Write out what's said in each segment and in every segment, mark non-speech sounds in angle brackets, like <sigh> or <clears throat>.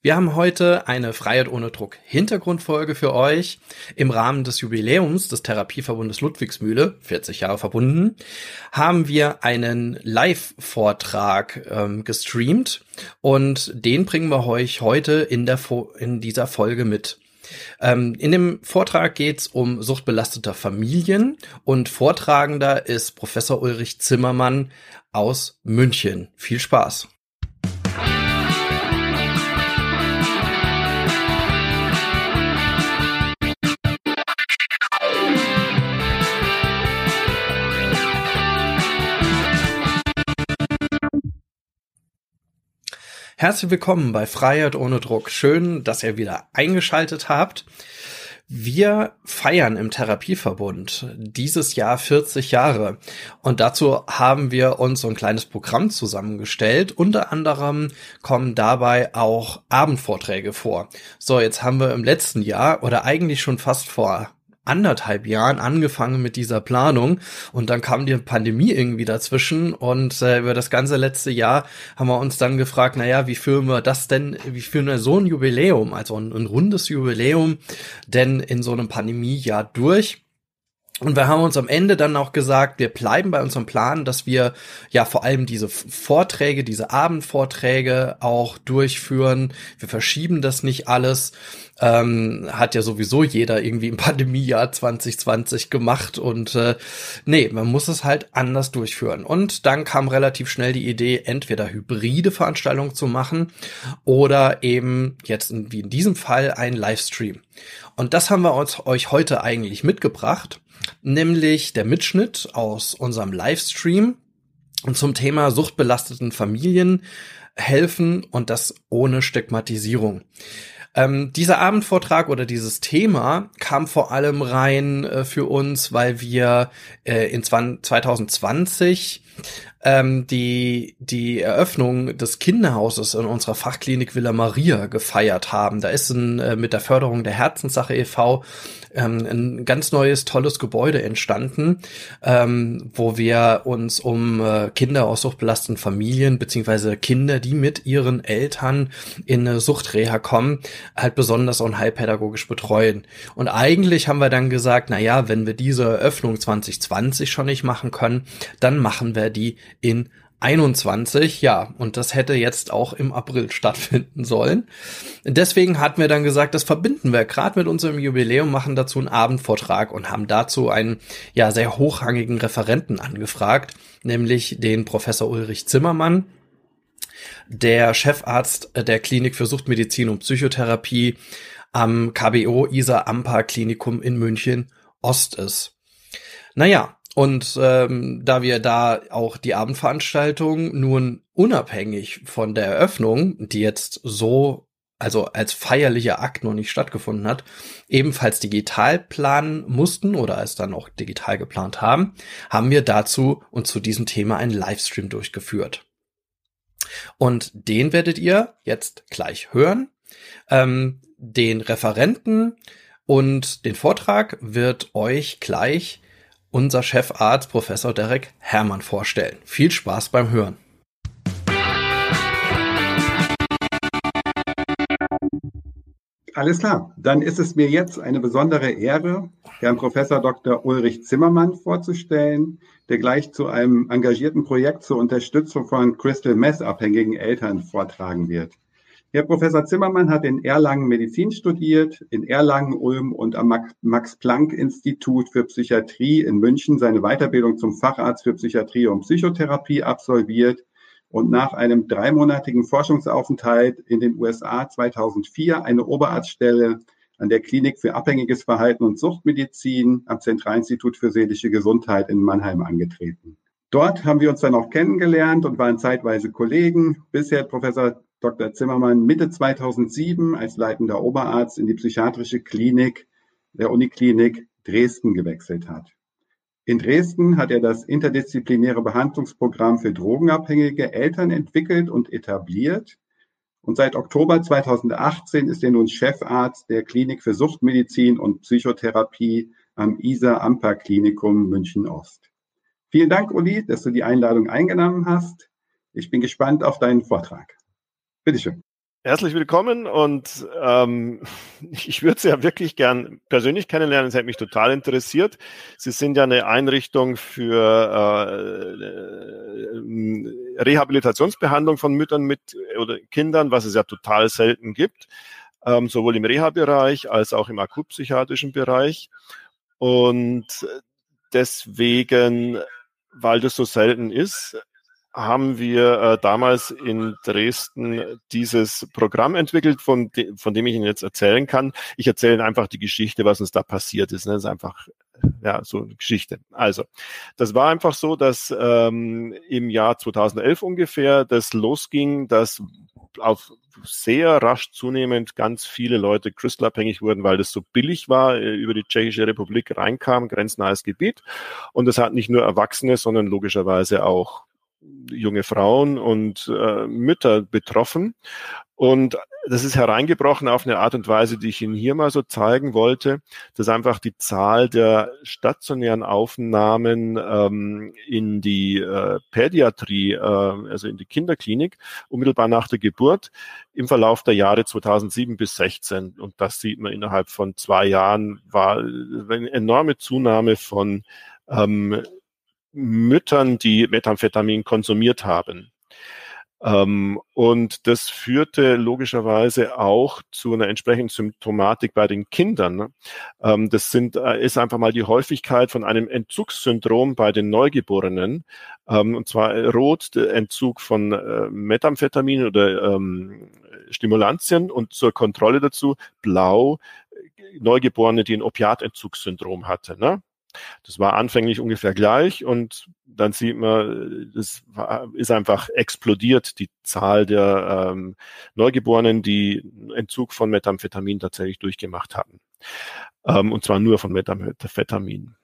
Wir haben heute eine Freiheit ohne Druck Hintergrundfolge für euch. Im Rahmen des Jubiläums des Therapieverbundes Ludwigsmühle, 40 Jahre verbunden, haben wir einen Live-Vortrag ähm, gestreamt und den bringen wir euch heute in, der in dieser Folge mit. Ähm, in dem Vortrag geht's um suchtbelastete Familien und Vortragender ist Professor Ulrich Zimmermann aus München. Viel Spaß! Herzlich willkommen bei Freiheit ohne Druck. Schön, dass ihr wieder eingeschaltet habt. Wir feiern im Therapieverbund dieses Jahr 40 Jahre und dazu haben wir uns so ein kleines Programm zusammengestellt. Unter anderem kommen dabei auch Abendvorträge vor. So, jetzt haben wir im letzten Jahr oder eigentlich schon fast vor anderthalb Jahren angefangen mit dieser Planung und dann kam die Pandemie irgendwie dazwischen und äh, über das ganze letzte Jahr haben wir uns dann gefragt, naja, wie führen wir das denn, wie führen wir so ein Jubiläum, also ein, ein rundes Jubiläum denn in so einem Pandemiejahr durch? Und wir haben uns am Ende dann auch gesagt, wir bleiben bei unserem Plan, dass wir ja vor allem diese Vorträge, diese Abendvorträge auch durchführen. Wir verschieben das nicht alles. Ähm, hat ja sowieso jeder irgendwie im <laughs> Pandemiejahr 2020 gemacht und äh, nee, man muss es halt anders durchführen. Und dann kam relativ schnell die Idee, entweder hybride Veranstaltungen zu machen oder eben jetzt in, wie in diesem Fall ein Livestream. Und das haben wir uns, euch heute eigentlich mitgebracht nämlich der Mitschnitt aus unserem Livestream zum Thema suchtbelasteten Familien helfen und das ohne Stigmatisierung. Ähm, dieser Abendvortrag oder dieses Thema kam vor allem rein äh, für uns, weil wir äh, in 2020 ähm, die, die Eröffnung des Kinderhauses in unserer Fachklinik Villa Maria gefeiert haben. Da ist ein, äh, mit der Förderung der Herzenssache e.V. Ähm, ein ganz neues, tolles Gebäude entstanden, ähm, wo wir uns um äh, Kinder aus suchtbelasteten Familien beziehungsweise Kinder, die mit ihren Eltern in eine Suchtreha kommen, halt besonders und heilpädagogisch betreuen. Und eigentlich haben wir dann gesagt, na ja, wenn wir diese Eröffnung 2020 schon nicht machen können, dann machen wir die in 21, ja, und das hätte jetzt auch im April <laughs> stattfinden sollen. Deswegen hatten wir dann gesagt, das verbinden wir gerade mit unserem Jubiläum, machen dazu einen Abendvortrag und haben dazu einen ja sehr hochrangigen Referenten angefragt, nämlich den Professor Ulrich Zimmermann, der Chefarzt der Klinik für Suchtmedizin und Psychotherapie am KBO Isar Amper Klinikum in München Ost ist. Naja, und ähm, da wir da auch die Abendveranstaltung nun unabhängig von der Eröffnung, die jetzt so, also als feierlicher Akt noch nicht stattgefunden hat, ebenfalls digital planen mussten oder es dann auch digital geplant haben, haben wir dazu und zu diesem Thema einen Livestream durchgeführt. Und den werdet ihr jetzt gleich hören. Ähm, den Referenten und den Vortrag wird euch gleich unser Chefarzt Professor Derek Hermann vorstellen. Viel Spaß beim Hören. Alles klar, dann ist es mir jetzt eine besondere Ehre, Herrn Professor Dr. Ulrich Zimmermann vorzustellen, der gleich zu einem engagierten Projekt zur Unterstützung von Crystal Meth abhängigen Eltern vortragen wird. Herr Professor Zimmermann hat in Erlangen Medizin studiert, in Erlangen, Ulm und am Max-Planck-Institut für Psychiatrie in München seine Weiterbildung zum Facharzt für Psychiatrie und Psychotherapie absolviert und nach einem dreimonatigen Forschungsaufenthalt in den USA 2004 eine Oberarztstelle an der Klinik für abhängiges Verhalten und Suchtmedizin am Zentralinstitut für seelische Gesundheit in Mannheim angetreten. Dort haben wir uns dann auch kennengelernt und waren zeitweise Kollegen, bisher Professor Dr. Zimmermann Mitte 2007 als leitender Oberarzt in die psychiatrische Klinik der Uniklinik Dresden gewechselt hat. In Dresden hat er das interdisziplinäre Behandlungsprogramm für drogenabhängige Eltern entwickelt und etabliert. Und seit Oktober 2018 ist er nun Chefarzt der Klinik für Suchtmedizin und Psychotherapie am ISA Amper Klinikum München Ost. Vielen Dank, Uli, dass du die Einladung eingenommen hast. Ich bin gespannt auf deinen Vortrag. Bitteschön. Herzlich willkommen und ähm, <laughs> ich würde Sie ja wirklich gern persönlich kennenlernen. Es hätte mich total interessiert. Sie sind ja eine Einrichtung für äh, Rehabilitationsbehandlung von Müttern mit oder Kindern, was es ja total selten gibt, ähm, sowohl im Reha-Bereich als auch im akutpsychiatrischen Bereich. Und deswegen, weil das so selten ist, haben wir äh, damals in Dresden dieses Programm entwickelt, von, de von dem ich Ihnen jetzt erzählen kann. Ich erzähle einfach die Geschichte, was uns da passiert ist. Ne? Das ist einfach ja, so eine Geschichte. Also, das war einfach so, dass ähm, im Jahr 2011 ungefähr das losging, dass auf sehr rasch zunehmend ganz viele Leute crystalabhängig wurden, weil das so billig war, äh, über die Tschechische Republik reinkam, grenznahes Gebiet. Und das hat nicht nur Erwachsene, sondern logischerweise auch junge Frauen und äh, Mütter betroffen. Und das ist hereingebrochen auf eine Art und Weise, die ich Ihnen hier mal so zeigen wollte, dass einfach die Zahl der stationären Aufnahmen ähm, in die äh, Pädiatrie, äh, also in die Kinderklinik, unmittelbar nach der Geburt im Verlauf der Jahre 2007 bis 16. Und das sieht man innerhalb von zwei Jahren, war eine enorme Zunahme von ähm, Müttern, die Methamphetamin konsumiert haben. Ähm, und das führte logischerweise auch zu einer entsprechenden Symptomatik bei den Kindern. Ne? Ähm, das sind, äh, ist einfach mal die Häufigkeit von einem Entzugssyndrom bei den Neugeborenen. Ähm, und zwar rot der Entzug von äh, Methamphetamin oder ähm, Stimulantien und zur Kontrolle dazu blau Neugeborene, die ein Opiatentzugssyndrom hatte. Ne? Das war anfänglich ungefähr gleich und dann sieht man, das ist einfach explodiert, die Zahl der ähm, Neugeborenen, die Entzug von Methamphetamin tatsächlich durchgemacht hatten. Ähm, und zwar nur von Methamphetamin.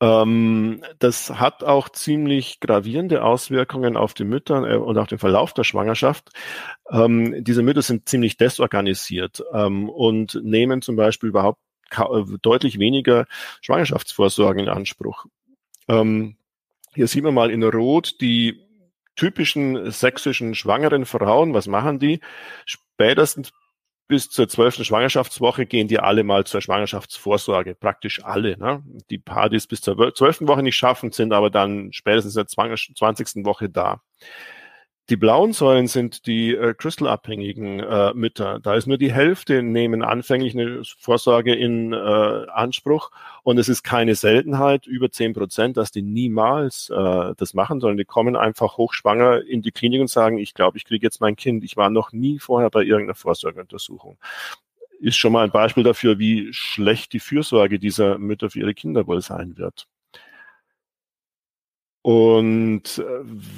Ähm, das hat auch ziemlich gravierende Auswirkungen auf die Mütter äh, und auch den Verlauf der Schwangerschaft. Ähm, diese Mütter sind ziemlich desorganisiert ähm, und nehmen zum Beispiel überhaupt deutlich weniger Schwangerschaftsvorsorge in Anspruch. Ähm, hier sieht man mal in Rot die typischen sächsischen schwangeren Frauen. Was machen die? Spätestens bis zur zwölften Schwangerschaftswoche gehen die alle mal zur Schwangerschaftsvorsorge, praktisch alle. Ne? Die es bis zur zwölften Woche nicht schaffen, sind aber dann spätestens in der zwanzigsten Woche da. Die blauen Säulen sind die äh, Crystal-abhängigen äh, Mütter. Da ist nur die Hälfte nehmen anfänglich eine Vorsorge in äh, Anspruch und es ist keine Seltenheit, über zehn Prozent, dass die niemals äh, das machen, sondern die kommen einfach hochschwanger in die Klinik und sagen, ich glaube, ich kriege jetzt mein Kind. Ich war noch nie vorher bei irgendeiner Vorsorgeuntersuchung. Ist schon mal ein Beispiel dafür, wie schlecht die Fürsorge dieser Mütter für ihre Kinder wohl sein wird. Und äh,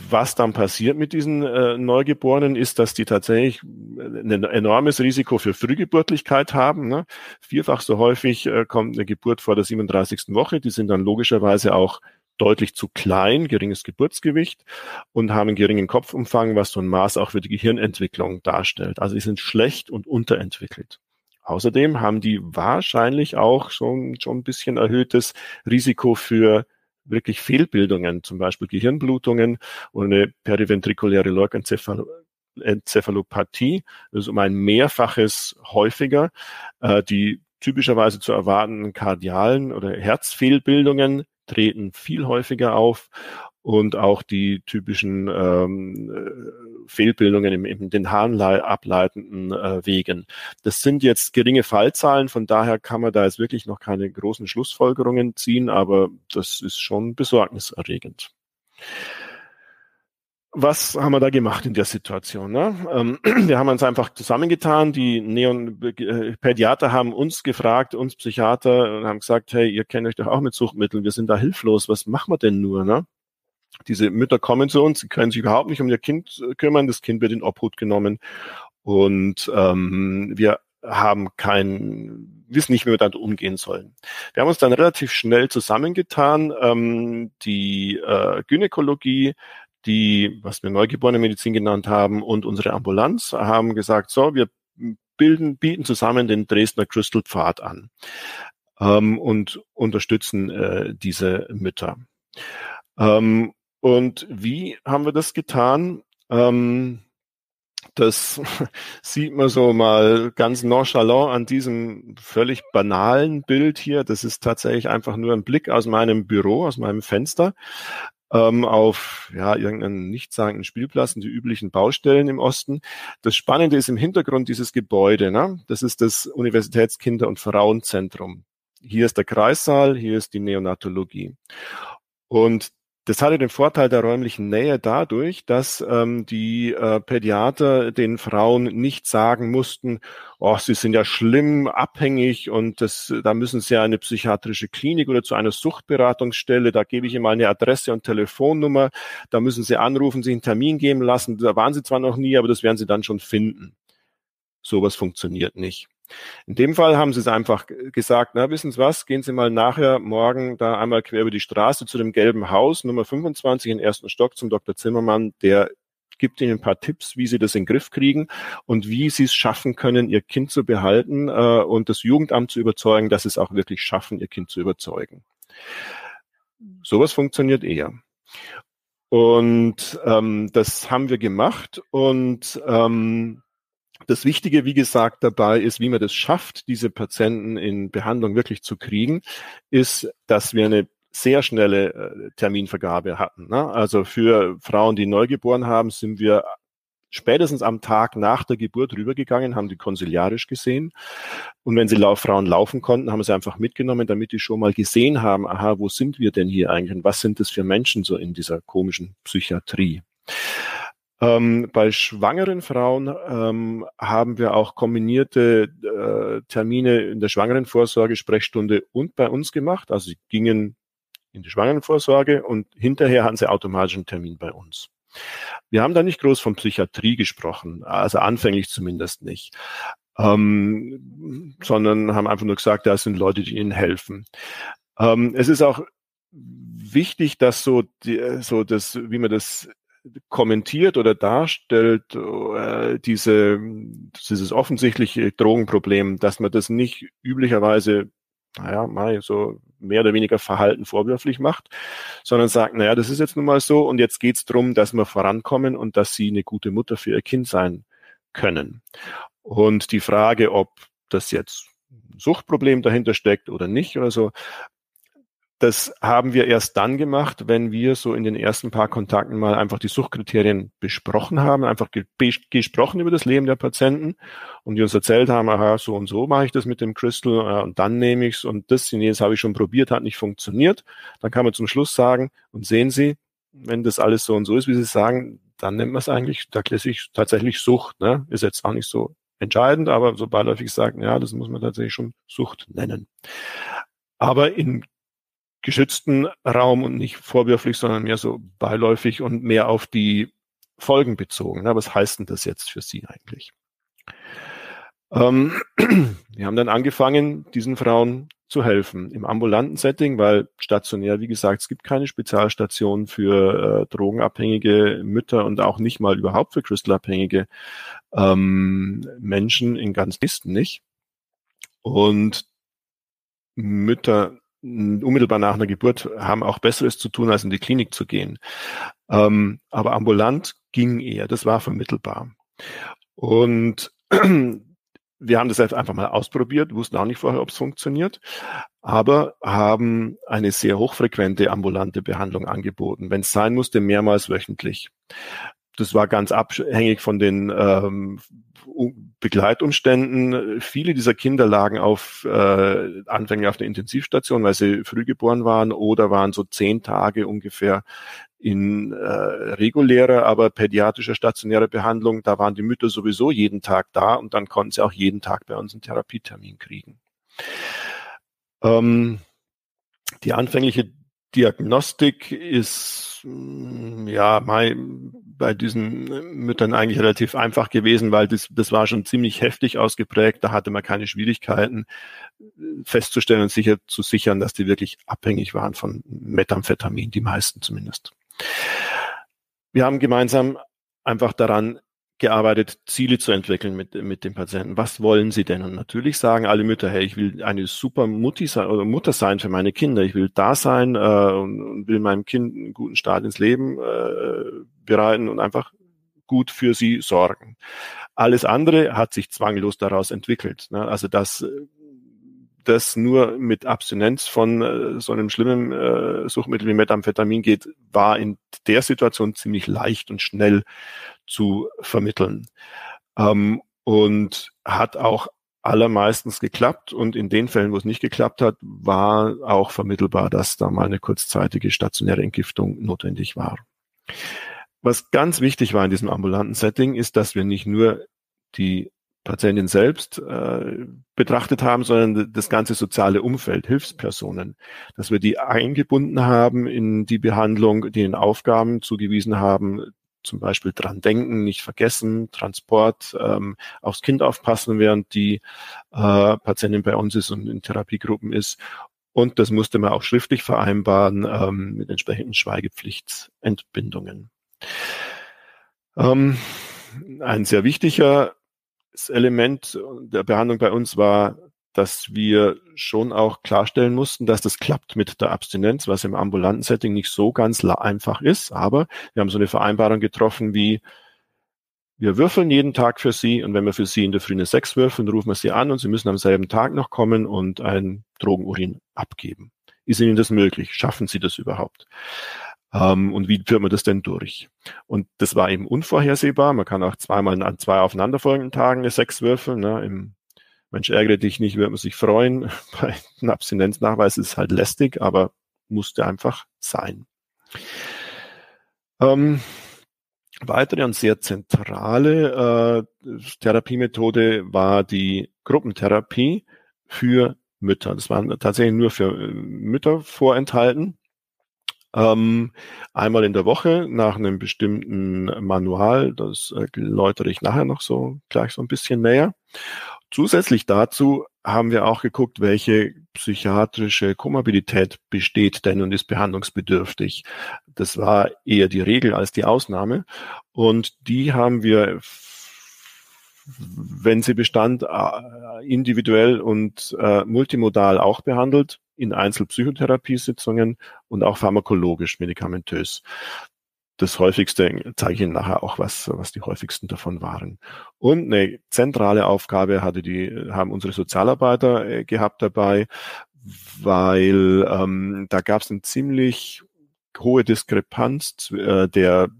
was dann passiert mit diesen äh, Neugeborenen ist, dass die tatsächlich ein enormes Risiko für Frühgeburtlichkeit haben. Ne? Vierfach so häufig äh, kommt eine Geburt vor der 37. Woche. Die sind dann logischerweise auch deutlich zu klein, geringes Geburtsgewicht und haben einen geringen Kopfumfang, was so ein Maß auch für die Gehirnentwicklung darstellt. Also sie sind schlecht und unterentwickelt. Außerdem haben die wahrscheinlich auch schon, schon ein bisschen erhöhtes Risiko für wirklich Fehlbildungen, zum Beispiel Gehirnblutungen und eine periventrikuläre Leukenzephalopathie, das ist um ein Mehrfaches häufiger, äh, die typischerweise zu erwartenden kardialen oder Herzfehlbildungen treten viel häufiger auf und auch die typischen ähm, äh, Fehlbildungen im, in den Haaren ableitenden äh, Wegen. Das sind jetzt geringe Fallzahlen, von daher kann man da jetzt wirklich noch keine großen Schlussfolgerungen ziehen, aber das ist schon besorgniserregend. Was haben wir da gemacht in der Situation? Ne? Ähm, <clears throat> wir haben uns einfach zusammengetan. Die Neon-Pädiater haben uns gefragt, uns Psychiater, und haben gesagt, hey, ihr kennt euch doch auch mit Suchtmitteln, wir sind da hilflos, was machen wir denn nur? Ne? Diese Mütter kommen zu uns, sie können sich überhaupt nicht um ihr Kind äh, kümmern, das Kind wird in Obhut genommen und ähm, wir haben kein, wissen nicht, wie wir damit umgehen sollen. Wir haben uns dann relativ schnell zusammengetan. Ähm, die äh, Gynäkologie, die, was wir neugeborene Medizin genannt haben, und unsere Ambulanz haben gesagt, so, wir bilden, bieten zusammen den Dresdner Crystal Pfad an ähm, und unterstützen äh, diese Mütter. Ähm, und wie haben wir das getan? Ähm, das <laughs> sieht man so mal ganz nonchalant an diesem völlig banalen Bild hier. Das ist tatsächlich einfach nur ein Blick aus meinem Büro, aus meinem Fenster ähm, auf ja, irgendeinen nichtssagenden Spielplatz und die üblichen Baustellen im Osten. Das Spannende ist im Hintergrund dieses Gebäude. Ne? Das ist das Universitätskinder- und Frauenzentrum. Hier ist der Kreissaal, hier ist die Neonatologie. Und das hatte den Vorteil der räumlichen Nähe dadurch, dass ähm, die äh, Pädiater den Frauen nicht sagen mussten, oh, sie sind ja schlimm abhängig und das, da müssen sie eine psychiatrische Klinik oder zu einer Suchtberatungsstelle, da gebe ich ihnen mal eine Adresse und Telefonnummer, da müssen sie anrufen, sich einen Termin geben lassen, da waren sie zwar noch nie, aber das werden sie dann schon finden. Sowas funktioniert nicht. In dem Fall haben sie es einfach gesagt, na, wissen Sie was, gehen Sie mal nachher morgen da einmal quer über die Straße zu dem gelben Haus, Nummer 25 im ersten Stock zum Dr. Zimmermann, der gibt Ihnen ein paar Tipps, wie Sie das in den Griff kriegen und wie Sie es schaffen können, Ihr Kind zu behalten äh, und das Jugendamt zu überzeugen, dass es auch wirklich schaffen, Ihr Kind zu überzeugen. Sowas funktioniert eher. Und ähm, das haben wir gemacht und ähm, das Wichtige, wie gesagt, dabei ist, wie man das schafft, diese Patienten in Behandlung wirklich zu kriegen, ist, dass wir eine sehr schnelle äh, Terminvergabe hatten. Ne? Also für Frauen, die Neugeboren haben, sind wir spätestens am Tag nach der Geburt rübergegangen, haben die konsiliarisch gesehen. Und wenn sie Lauf Frauen laufen konnten, haben sie einfach mitgenommen, damit die schon mal gesehen haben, aha, wo sind wir denn hier eigentlich und was sind das für Menschen so in dieser komischen Psychiatrie? Ähm, bei schwangeren Frauen ähm, haben wir auch kombinierte äh, Termine in der Schwangerenvorsorge, Sprechstunde und bei uns gemacht. Also sie gingen in die Schwangerenvorsorge und hinterher hatten sie automatisch einen Termin bei uns. Wir haben da nicht groß von Psychiatrie gesprochen, also anfänglich zumindest nicht, ähm, sondern haben einfach nur gesagt, da sind Leute, die ihnen helfen. Ähm, es ist auch wichtig, dass so, die, so das, wie man das kommentiert oder darstellt, äh, diese, dieses offensichtliche Drogenproblem, dass man das nicht üblicherweise, naja, mal so mehr oder weniger Verhalten vorwürflich macht, sondern sagt, naja, das ist jetzt nun mal so und jetzt geht's drum, dass wir vorankommen und dass sie eine gute Mutter für ihr Kind sein können. Und die Frage, ob das jetzt Suchtproblem dahinter steckt oder nicht oder so, das haben wir erst dann gemacht, wenn wir so in den ersten paar Kontakten mal einfach die Suchtkriterien besprochen haben, einfach ge gesprochen über das Leben der Patienten und die uns erzählt haben, aha, so und so mache ich das mit dem Crystal und dann nehme ich's und das und jenes habe ich schon probiert, hat nicht funktioniert. Dann kann man zum Schluss sagen, und sehen Sie, wenn das alles so und so ist, wie Sie sagen, dann nennt man es eigentlich tatsächlich, tatsächlich Sucht. Ne? Ist jetzt auch nicht so entscheidend, aber so beiläufig sagen, ja, das muss man tatsächlich schon Sucht nennen. Aber in geschützten Raum und nicht vorwürflich, sondern mehr so beiläufig und mehr auf die Folgen bezogen. Was heißt denn das jetzt für Sie eigentlich? Ähm, <clears throat> wir haben dann angefangen, diesen Frauen zu helfen im ambulanten Setting, weil stationär, wie gesagt, es gibt keine Spezialstation für äh, drogenabhängige Mütter und auch nicht mal überhaupt für crystalabhängige ähm, Menschen in ganz Listen nicht. Und Mütter unmittelbar nach einer Geburt haben auch Besseres zu tun, als in die Klinik zu gehen. Ähm, aber ambulant ging eher, das war vermittelbar. Und <clears throat> wir haben das einfach mal ausprobiert, wussten auch nicht vorher, ob es funktioniert, aber haben eine sehr hochfrequente ambulante Behandlung angeboten, wenn es sein musste, mehrmals wöchentlich. Das war ganz abhängig von den ähm, Begleitumständen. Viele dieser Kinder lagen auf äh, anfänglich auf der Intensivstation, weil sie früh geboren waren oder waren so zehn Tage ungefähr in äh, regulärer, aber pädiatrischer stationärer Behandlung. Da waren die Mütter sowieso jeden Tag da und dann konnten sie auch jeden Tag bei uns einen Therapietermin kriegen. Ähm, die anfängliche Diagnostik ist mm, ja bei diesen Müttern eigentlich relativ einfach gewesen, weil das, das war schon ziemlich heftig ausgeprägt. Da hatte man keine Schwierigkeiten festzustellen und sicher zu sichern, dass die wirklich abhängig waren von Methamphetamin, die meisten zumindest. Wir haben gemeinsam einfach daran gearbeitet, Ziele zu entwickeln mit, mit dem Patienten. Was wollen sie denn? Und natürlich sagen alle Mütter, hey, ich will eine super Mutti sein oder Mutter sein für meine Kinder. Ich will da sein äh, und, und will meinem Kind einen guten Start ins Leben äh, bereiten und einfach gut für sie sorgen. Alles andere hat sich zwanglos daraus entwickelt. Ne? Also das das nur mit Abstinenz von äh, so einem schlimmen äh, Suchtmittel wie Methamphetamin geht, war in der Situation ziemlich leicht und schnell zu vermitteln. Ähm, und hat auch allermeistens geklappt. Und in den Fällen, wo es nicht geklappt hat, war auch vermittelbar, dass da mal eine kurzzeitige stationäre Entgiftung notwendig war. Was ganz wichtig war in diesem ambulanten Setting, ist, dass wir nicht nur die Patientin selbst äh, betrachtet haben, sondern das ganze soziale Umfeld, Hilfspersonen, dass wir die eingebunden haben in die Behandlung, die den Aufgaben zugewiesen haben, zum Beispiel dran denken, nicht vergessen, Transport, ähm, aufs Kind aufpassen, während die äh, Patientin bei uns ist und in Therapiegruppen ist. Und das musste man auch schriftlich vereinbaren ähm, mit entsprechenden Schweigepflichtsentbindungen. Ähm, ein sehr wichtiger das Element der Behandlung bei uns war, dass wir schon auch klarstellen mussten, dass das klappt mit der Abstinenz, was im ambulanten Setting nicht so ganz einfach ist. Aber wir haben so eine Vereinbarung getroffen wie, wir würfeln jeden Tag für Sie und wenn wir für Sie in der Früh eine 6 würfeln, rufen wir Sie an und Sie müssen am selben Tag noch kommen und ein Drogenurin abgeben. Ist Ihnen das möglich? Schaffen Sie das überhaupt? Ähm, und wie führt man das denn durch? Und das war eben unvorhersehbar. Man kann auch zweimal an zwei aufeinanderfolgenden Tagen eine Sechs würfeln. Ne? Im Mensch ärgere dich nicht, wird man sich freuen. <laughs> Bei einem Abstinenznachweis ist es halt lästig, aber musste einfach sein. Ähm, weitere und sehr zentrale äh, Therapiemethode war die Gruppentherapie für Mütter. Das waren tatsächlich nur für äh, Mütter vorenthalten ähm, einmal in der Woche nach einem bestimmten Manual. Das äh, läutere ich nachher noch so gleich so ein bisschen näher. Zusätzlich dazu haben wir auch geguckt, welche psychiatrische Komorbidität besteht denn und ist behandlungsbedürftig. Das war eher die Regel als die Ausnahme. Und die haben wir wenn sie bestand, äh, individuell und äh, multimodal auch behandelt in Einzelpsychotherapiesitzungen und auch pharmakologisch, medikamentös. Das häufigste zeige ich Ihnen nachher auch, was, was die häufigsten davon waren. Und eine zentrale Aufgabe hatte die, haben unsere Sozialarbeiter äh, gehabt dabei, weil ähm, da gab es eine ziemlich hohe Diskrepanz äh, der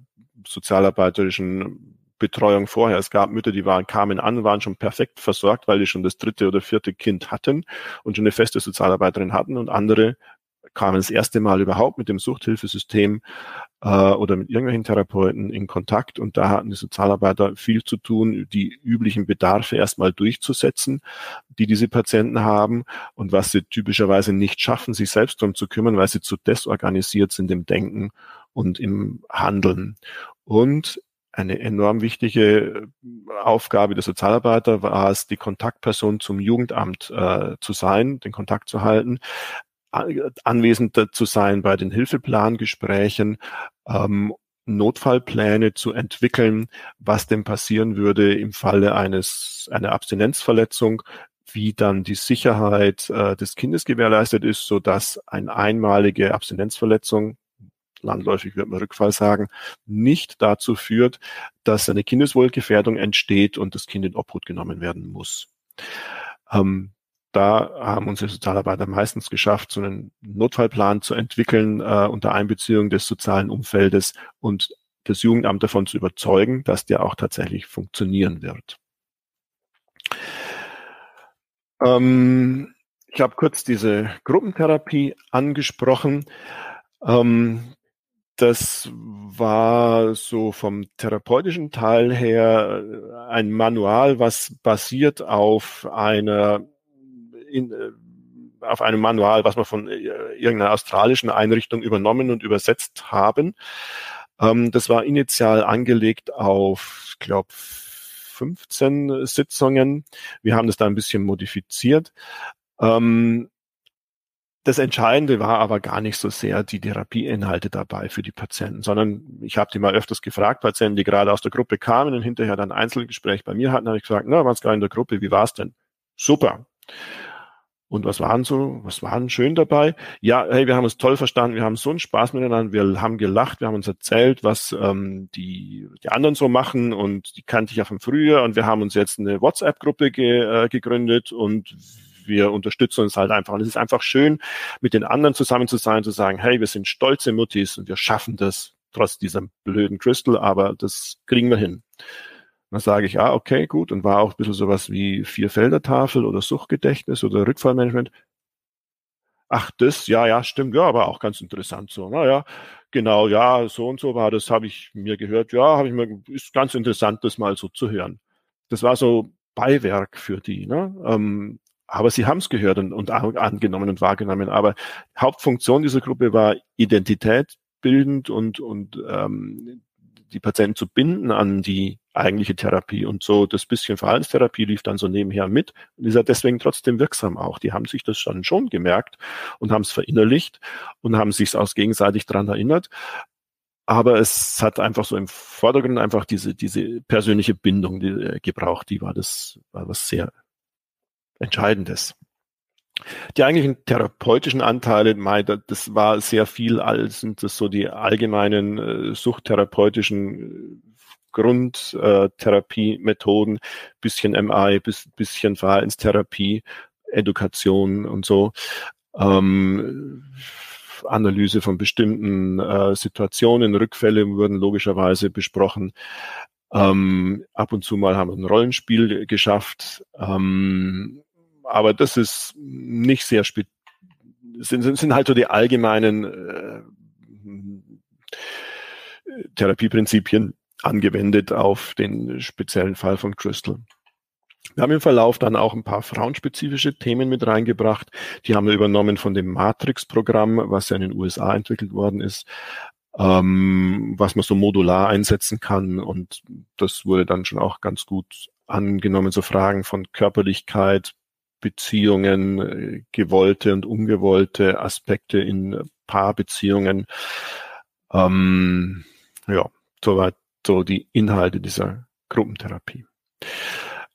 sozialarbeiterischen Betreuung vorher. Es gab Mütter, die waren, kamen an, waren schon perfekt versorgt, weil die schon das dritte oder vierte Kind hatten und schon eine feste Sozialarbeiterin hatten und andere kamen das erste Mal überhaupt mit dem Suchthilfesystem äh, oder mit irgendwelchen Therapeuten in Kontakt und da hatten die Sozialarbeiter viel zu tun, die üblichen Bedarfe erstmal durchzusetzen, die diese Patienten haben und was sie typischerweise nicht schaffen, sich selbst darum zu kümmern, weil sie zu desorganisiert sind im Denken und im Handeln. Und eine enorm wichtige äh, Aufgabe der Sozialarbeiter war es, die Kontaktperson zum Jugendamt äh, zu sein, den Kontakt zu halten, anwesend zu sein bei den Hilfeplangesprächen, ähm, Notfallpläne zu entwickeln, was denn passieren würde im Falle eines einer Abstinenzverletzung, wie dann die Sicherheit äh, des Kindes gewährleistet ist, so dass eine einmalige Abstinenzverletzung landläufig wird man Rückfall sagen, nicht dazu führt, dass eine Kindeswohlgefährdung entsteht und das Kind in Obhut genommen werden muss. Ähm, da haben unsere Sozialarbeiter meistens geschafft, so einen Notfallplan zu entwickeln äh, unter Einbeziehung des sozialen Umfeldes und das Jugendamt davon zu überzeugen, dass der auch tatsächlich funktionieren wird. Ähm, ich habe kurz diese Gruppentherapie angesprochen. Ähm, das war so vom therapeutischen Teil her äh, ein Manual, was basiert auf einer in, äh, auf einem Manual, was wir von äh, irgendeiner australischen Einrichtung übernommen und übersetzt haben. Ähm, das war initial angelegt auf, ich glaube, 15 Sitzungen. Wir haben das da ein bisschen modifiziert. Ähm, das Entscheidende war aber gar nicht so sehr die Therapieinhalte dabei für die Patienten, sondern ich habe die mal öfters gefragt, Patienten, die gerade aus der Gruppe kamen und hinterher dann ein Einzelgespräch bei mir hatten, habe ich gesagt, na, was gerade in der Gruppe, wie war's denn? Super. Und was waren so, was waren schön dabei? Ja, hey, wir haben uns toll verstanden, wir haben so einen Spaß miteinander, wir haben gelacht, wir haben uns erzählt, was ähm, die, die anderen so machen und die kannte ich ja von früher und wir haben uns jetzt eine WhatsApp-Gruppe ge, äh, gegründet und wir unterstützen uns halt einfach. Und es ist einfach schön, mit den anderen zusammen zu sein, zu sagen, hey, wir sind stolze Muttis und wir schaffen das, trotz dieser blöden Crystal, aber das kriegen wir hin. Dann sage ich, ah, okay, gut, und war auch ein bisschen sowas wie Vierfelder-Tafel oder Suchtgedächtnis oder Rückfallmanagement. Ach, das, ja, ja, stimmt, ja, aber auch ganz interessant so. Naja, genau, ja, so und so war das, habe ich mir gehört. Ja, habe ich mir, ist ganz interessant, das mal so zu hören. Das war so Beiwerk für die. Ne? Ähm, aber sie haben es gehört und, und angenommen und wahrgenommen. Aber Hauptfunktion dieser Gruppe war Identität bildend und, und ähm, die Patienten zu binden an die eigentliche Therapie. Und so das bisschen Verhaltenstherapie lief dann so nebenher mit und ist ja deswegen trotzdem wirksam auch. Die haben sich das dann schon gemerkt und haben es verinnerlicht und haben sich aus gegenseitig dran erinnert. Aber es hat einfach so im Vordergrund einfach diese, diese persönliche Bindung die, äh, gebraucht. Die war das, war was sehr Entscheidendes. Die eigentlichen therapeutischen Anteile, das war sehr viel, sind das so die allgemeinen äh, suchttherapeutischen äh, Grundtherapiemethoden, bisschen MI, bis, bisschen Verhaltenstherapie, Education und so. Ähm, Analyse von bestimmten äh, Situationen, Rückfälle wurden logischerweise besprochen. Ähm, ab und zu mal haben wir ein Rollenspiel geschafft. Ähm, aber das ist nicht sehr spät. Sind, sind, sind halt so die allgemeinen äh, Therapieprinzipien angewendet auf den speziellen Fall von Crystal. Wir haben im Verlauf dann auch ein paar frauenspezifische Themen mit reingebracht. Die haben wir übernommen von dem Matrix-Programm, was ja in den USA entwickelt worden ist, ähm, was man so modular einsetzen kann. Und das wurde dann schon auch ganz gut angenommen. So Fragen von Körperlichkeit, Beziehungen, äh, gewollte und ungewollte Aspekte in Paarbeziehungen. Ähm, ja, soweit so die Inhalte dieser Gruppentherapie.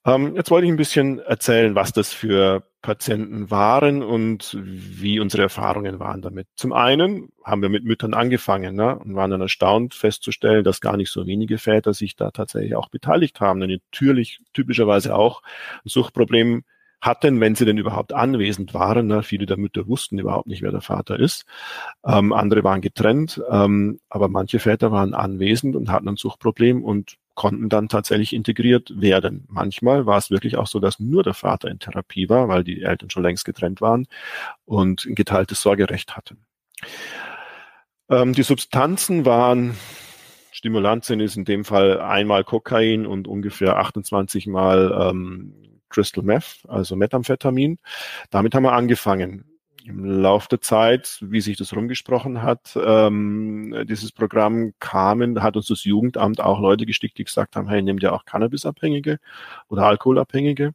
Ähm, jetzt wollte ich ein bisschen erzählen, was das für Patienten waren und wie unsere Erfahrungen waren damit. Zum einen haben wir mit Müttern angefangen ne, und waren dann erstaunt festzustellen, dass gar nicht so wenige Väter sich da tatsächlich auch beteiligt haben. Denn natürlich typischerweise auch ein Suchtproblem hatten, wenn sie denn überhaupt anwesend waren. Ne? Viele der Mütter wussten überhaupt nicht, wer der Vater ist. Ähm, andere waren getrennt, ähm, aber manche Väter waren anwesend und hatten ein Suchtproblem und konnten dann tatsächlich integriert werden. Manchmal war es wirklich auch so, dass nur der Vater in Therapie war, weil die Eltern schon längst getrennt waren und ein geteiltes Sorgerecht hatten. Ähm, die Substanzen waren Stimulantien ist in dem Fall einmal Kokain und ungefähr 28 mal ähm, Crystal Meth, also Methamphetamin. Damit haben wir angefangen. Im Laufe der Zeit, wie sich das rumgesprochen hat, ähm, dieses Programm kamen, hat uns das Jugendamt auch Leute gestickt, die gesagt haben, hey, nehmt ihr auch Cannabisabhängige oder Alkoholabhängige?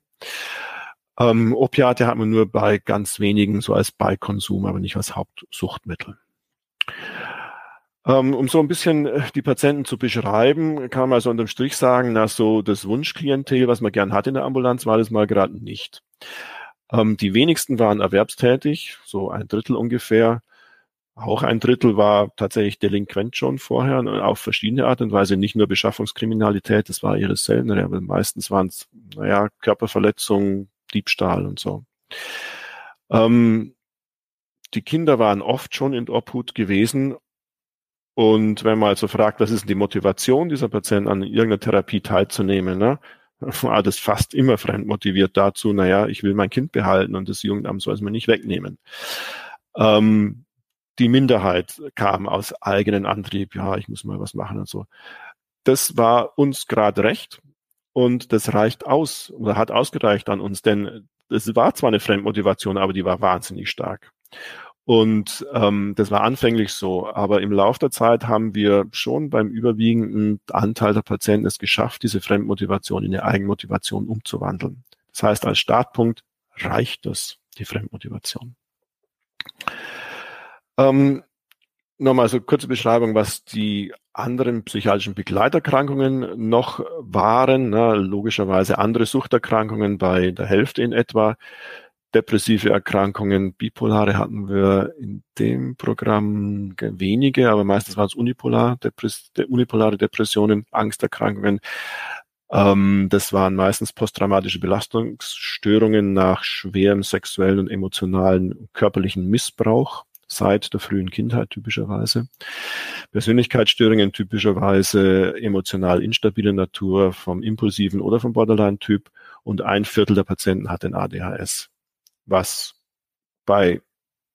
Ähm, Opiate hat man nur bei ganz wenigen so als Beikonsum, aber nicht als Hauptsuchtmittel. Ähm, um so ein bisschen äh, die Patienten zu beschreiben, kann man also unterm Strich sagen, na so das Wunschklientel, was man gern hat in der Ambulanz, war das mal gerade nicht. Ähm, die wenigsten waren erwerbstätig, so ein Drittel ungefähr. Auch ein Drittel war tatsächlich delinquent schon vorher auf verschiedene Art und Weise, nicht nur Beschaffungskriminalität, das war ihre seltenere, aber meistens waren es, naja, Körperverletzungen, Diebstahl und so. Ähm, die Kinder waren oft schon in Obhut gewesen und wenn man also fragt, was ist die Motivation dieser Patienten an irgendeiner Therapie teilzunehmen, ne? war <laughs> das fast immer fremdmotiviert dazu, naja, ich will mein Kind behalten und das Jugendamt soll es mir nicht wegnehmen. Ähm, die Minderheit kam aus eigenen Antrieb, ja, ich muss mal was machen und so. Das war uns gerade recht und das reicht aus oder hat ausgereicht an uns, denn es war zwar eine Fremdmotivation, aber die war wahnsinnig stark. Und ähm, das war anfänglich so, aber im Laufe der Zeit haben wir schon beim überwiegenden Anteil der Patienten es geschafft, diese Fremdmotivation in eine Eigenmotivation umzuwandeln. Das heißt, als Startpunkt reicht das, die Fremdmotivation. Ähm, Nochmal so kurze Beschreibung, was die anderen psychiatrischen Begleiterkrankungen noch waren. Na, logischerweise andere Suchterkrankungen bei der Hälfte in etwa depressive Erkrankungen, bipolare hatten wir in dem Programm wenige, aber meistens waren es unipolar, Depress unipolare Depressionen, Angsterkrankungen. Ähm, das waren meistens posttraumatische Belastungsstörungen nach schwerem sexuellen und emotionalen körperlichen Missbrauch seit der frühen Kindheit typischerweise. Persönlichkeitsstörungen typischerweise emotional instabile Natur vom impulsiven oder vom Borderline-Typ und ein Viertel der Patienten hat den ADHS, was bei,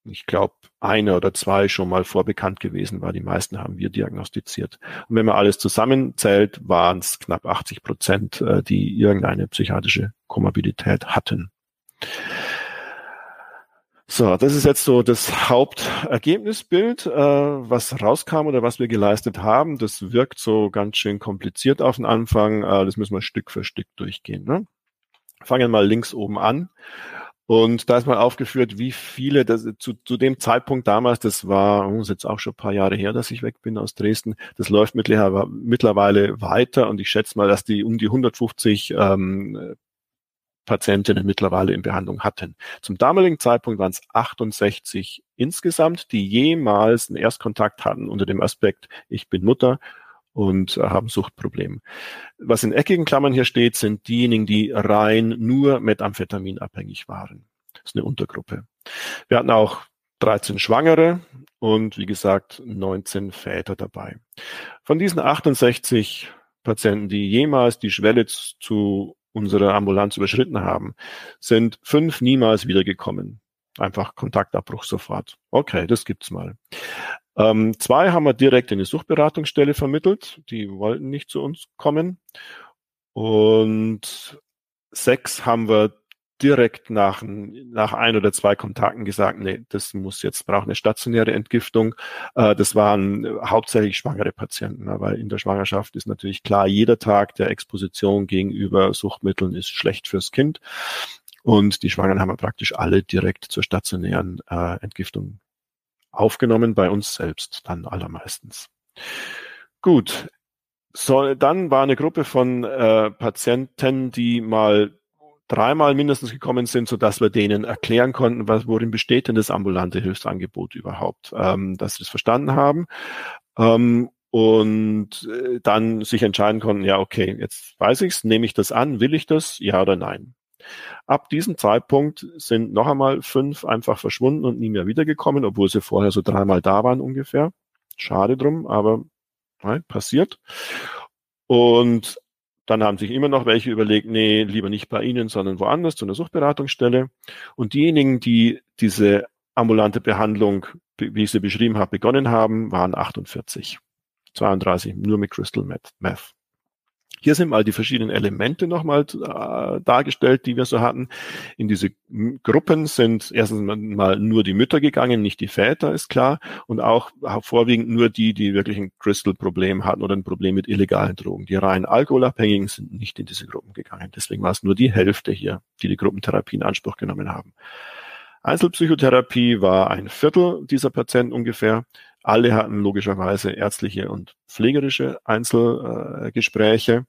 ich glaube, einer oder zwei schon mal vorbekannt gewesen war. Die meisten haben wir diagnostiziert. Und wenn man alles zusammenzählt, waren es knapp 80 Prozent, äh, die irgendeine psychiatrische Komorbidität hatten. So, das ist jetzt so das Hauptergebnisbild, äh, was rauskam oder was wir geleistet haben. Das wirkt so ganz schön kompliziert auf den Anfang. Äh, das müssen wir Stück für Stück durchgehen. Ne? Fangen mal links oben an. Und da ist mal aufgeführt, wie viele, das, zu, zu dem Zeitpunkt damals, das war, oh, das ist jetzt auch schon ein paar Jahre her, dass ich weg bin aus Dresden, das läuft mittlerweile weiter und ich schätze mal, dass die um die 150 ähm, Patientinnen mittlerweile in Behandlung hatten. Zum damaligen Zeitpunkt waren es 68 insgesamt, die jemals einen Erstkontakt hatten unter dem Aspekt, ich bin Mutter und äh, haben Suchtprobleme. Was in eckigen Klammern hier steht, sind diejenigen, die rein nur Methamphetamin abhängig waren. Das ist eine Untergruppe. Wir hatten auch 13 Schwangere und wie gesagt 19 Väter dabei. Von diesen 68 Patienten, die jemals die Schwelle zu unsere Ambulanz überschritten haben, sind fünf niemals wiedergekommen. Einfach Kontaktabbruch sofort. Okay, das gibt's mal. Ähm, zwei haben wir direkt in die Suchtberatungsstelle vermittelt. Die wollten nicht zu uns kommen. Und sechs haben wir direkt nach, nach ein oder zwei Kontakten gesagt, nee, das muss jetzt, braucht eine stationäre Entgiftung. Äh, das waren hauptsächlich schwangere Patienten, ne, weil in der Schwangerschaft ist natürlich klar, jeder Tag der Exposition gegenüber Suchtmitteln ist schlecht fürs Kind. Und die Schwangeren haben wir praktisch alle direkt zur stationären äh, Entgiftung aufgenommen, bei uns selbst dann allermeistens. Gut, so, dann war eine Gruppe von äh, Patienten, die mal dreimal mindestens gekommen sind, so dass wir denen erklären konnten, was, worin besteht denn das ambulante Hilfsangebot überhaupt, ähm, dass sie das verstanden haben. Ähm, und äh, dann sich entscheiden konnten, ja, okay, jetzt weiß ich's, nehme ich das an, will ich das, ja oder nein. Ab diesem Zeitpunkt sind noch einmal fünf einfach verschwunden und nie mehr wiedergekommen, obwohl sie vorher so dreimal da waren ungefähr. Schade drum, aber nein, passiert. Und dann haben sich immer noch welche überlegt, nee, lieber nicht bei Ihnen, sondern woanders zu einer Suchtberatungsstelle. Und diejenigen, die diese ambulante Behandlung, wie ich sie beschrieben habe, begonnen haben, waren 48. 32 nur mit Crystal Meth. Hier sind mal die verschiedenen Elemente nochmal äh, dargestellt, die wir so hatten. In diese Gruppen sind erstens mal nur die Mütter gegangen, nicht die Väter, ist klar. Und auch vorwiegend nur die, die wirklich ein Crystal-Problem hatten oder ein Problem mit illegalen Drogen. Die rein Alkoholabhängigen sind nicht in diese Gruppen gegangen. Deswegen war es nur die Hälfte hier, die die Gruppentherapie in Anspruch genommen haben. Einzelpsychotherapie war ein Viertel dieser Patienten ungefähr. Alle hatten logischerweise ärztliche und pflegerische Einzelgespräche.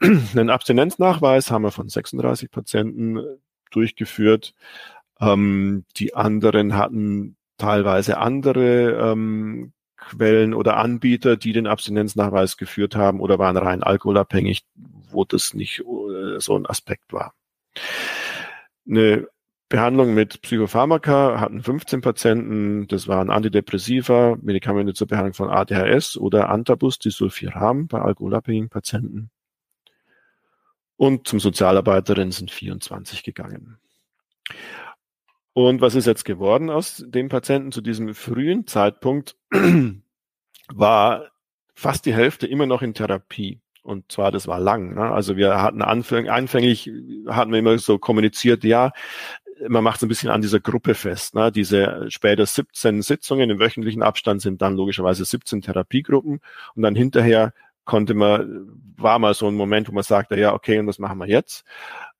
Einen Abstinenznachweis haben wir von 36 Patienten durchgeführt. Ähm, die anderen hatten teilweise andere ähm, Quellen oder Anbieter, die den Abstinenznachweis geführt haben oder waren rein alkoholabhängig, wo das nicht äh, so ein Aspekt war. Eine Behandlung mit Psychopharmaka hatten 15 Patienten. Das waren Antidepressiva, Medikamente zur Behandlung von ADHS oder Antabus, Disulfiram bei alkoholabhängigen Patienten. Und zum Sozialarbeiterin sind 24 gegangen. Und was ist jetzt geworden aus dem Patienten zu diesem frühen Zeitpunkt? <clears throat> War fast die Hälfte immer noch in Therapie. Und zwar, das war lang. Ne? Also wir hatten anfänglich, anfänglich hatten wir immer so kommuniziert, ja, man macht es ein bisschen an dieser Gruppe fest. Ne? Diese später 17 Sitzungen im wöchentlichen Abstand sind dann logischerweise 17 Therapiegruppen und dann hinterher konnte man, war mal so ein Moment, wo man sagte, ja, okay, und was machen wir jetzt?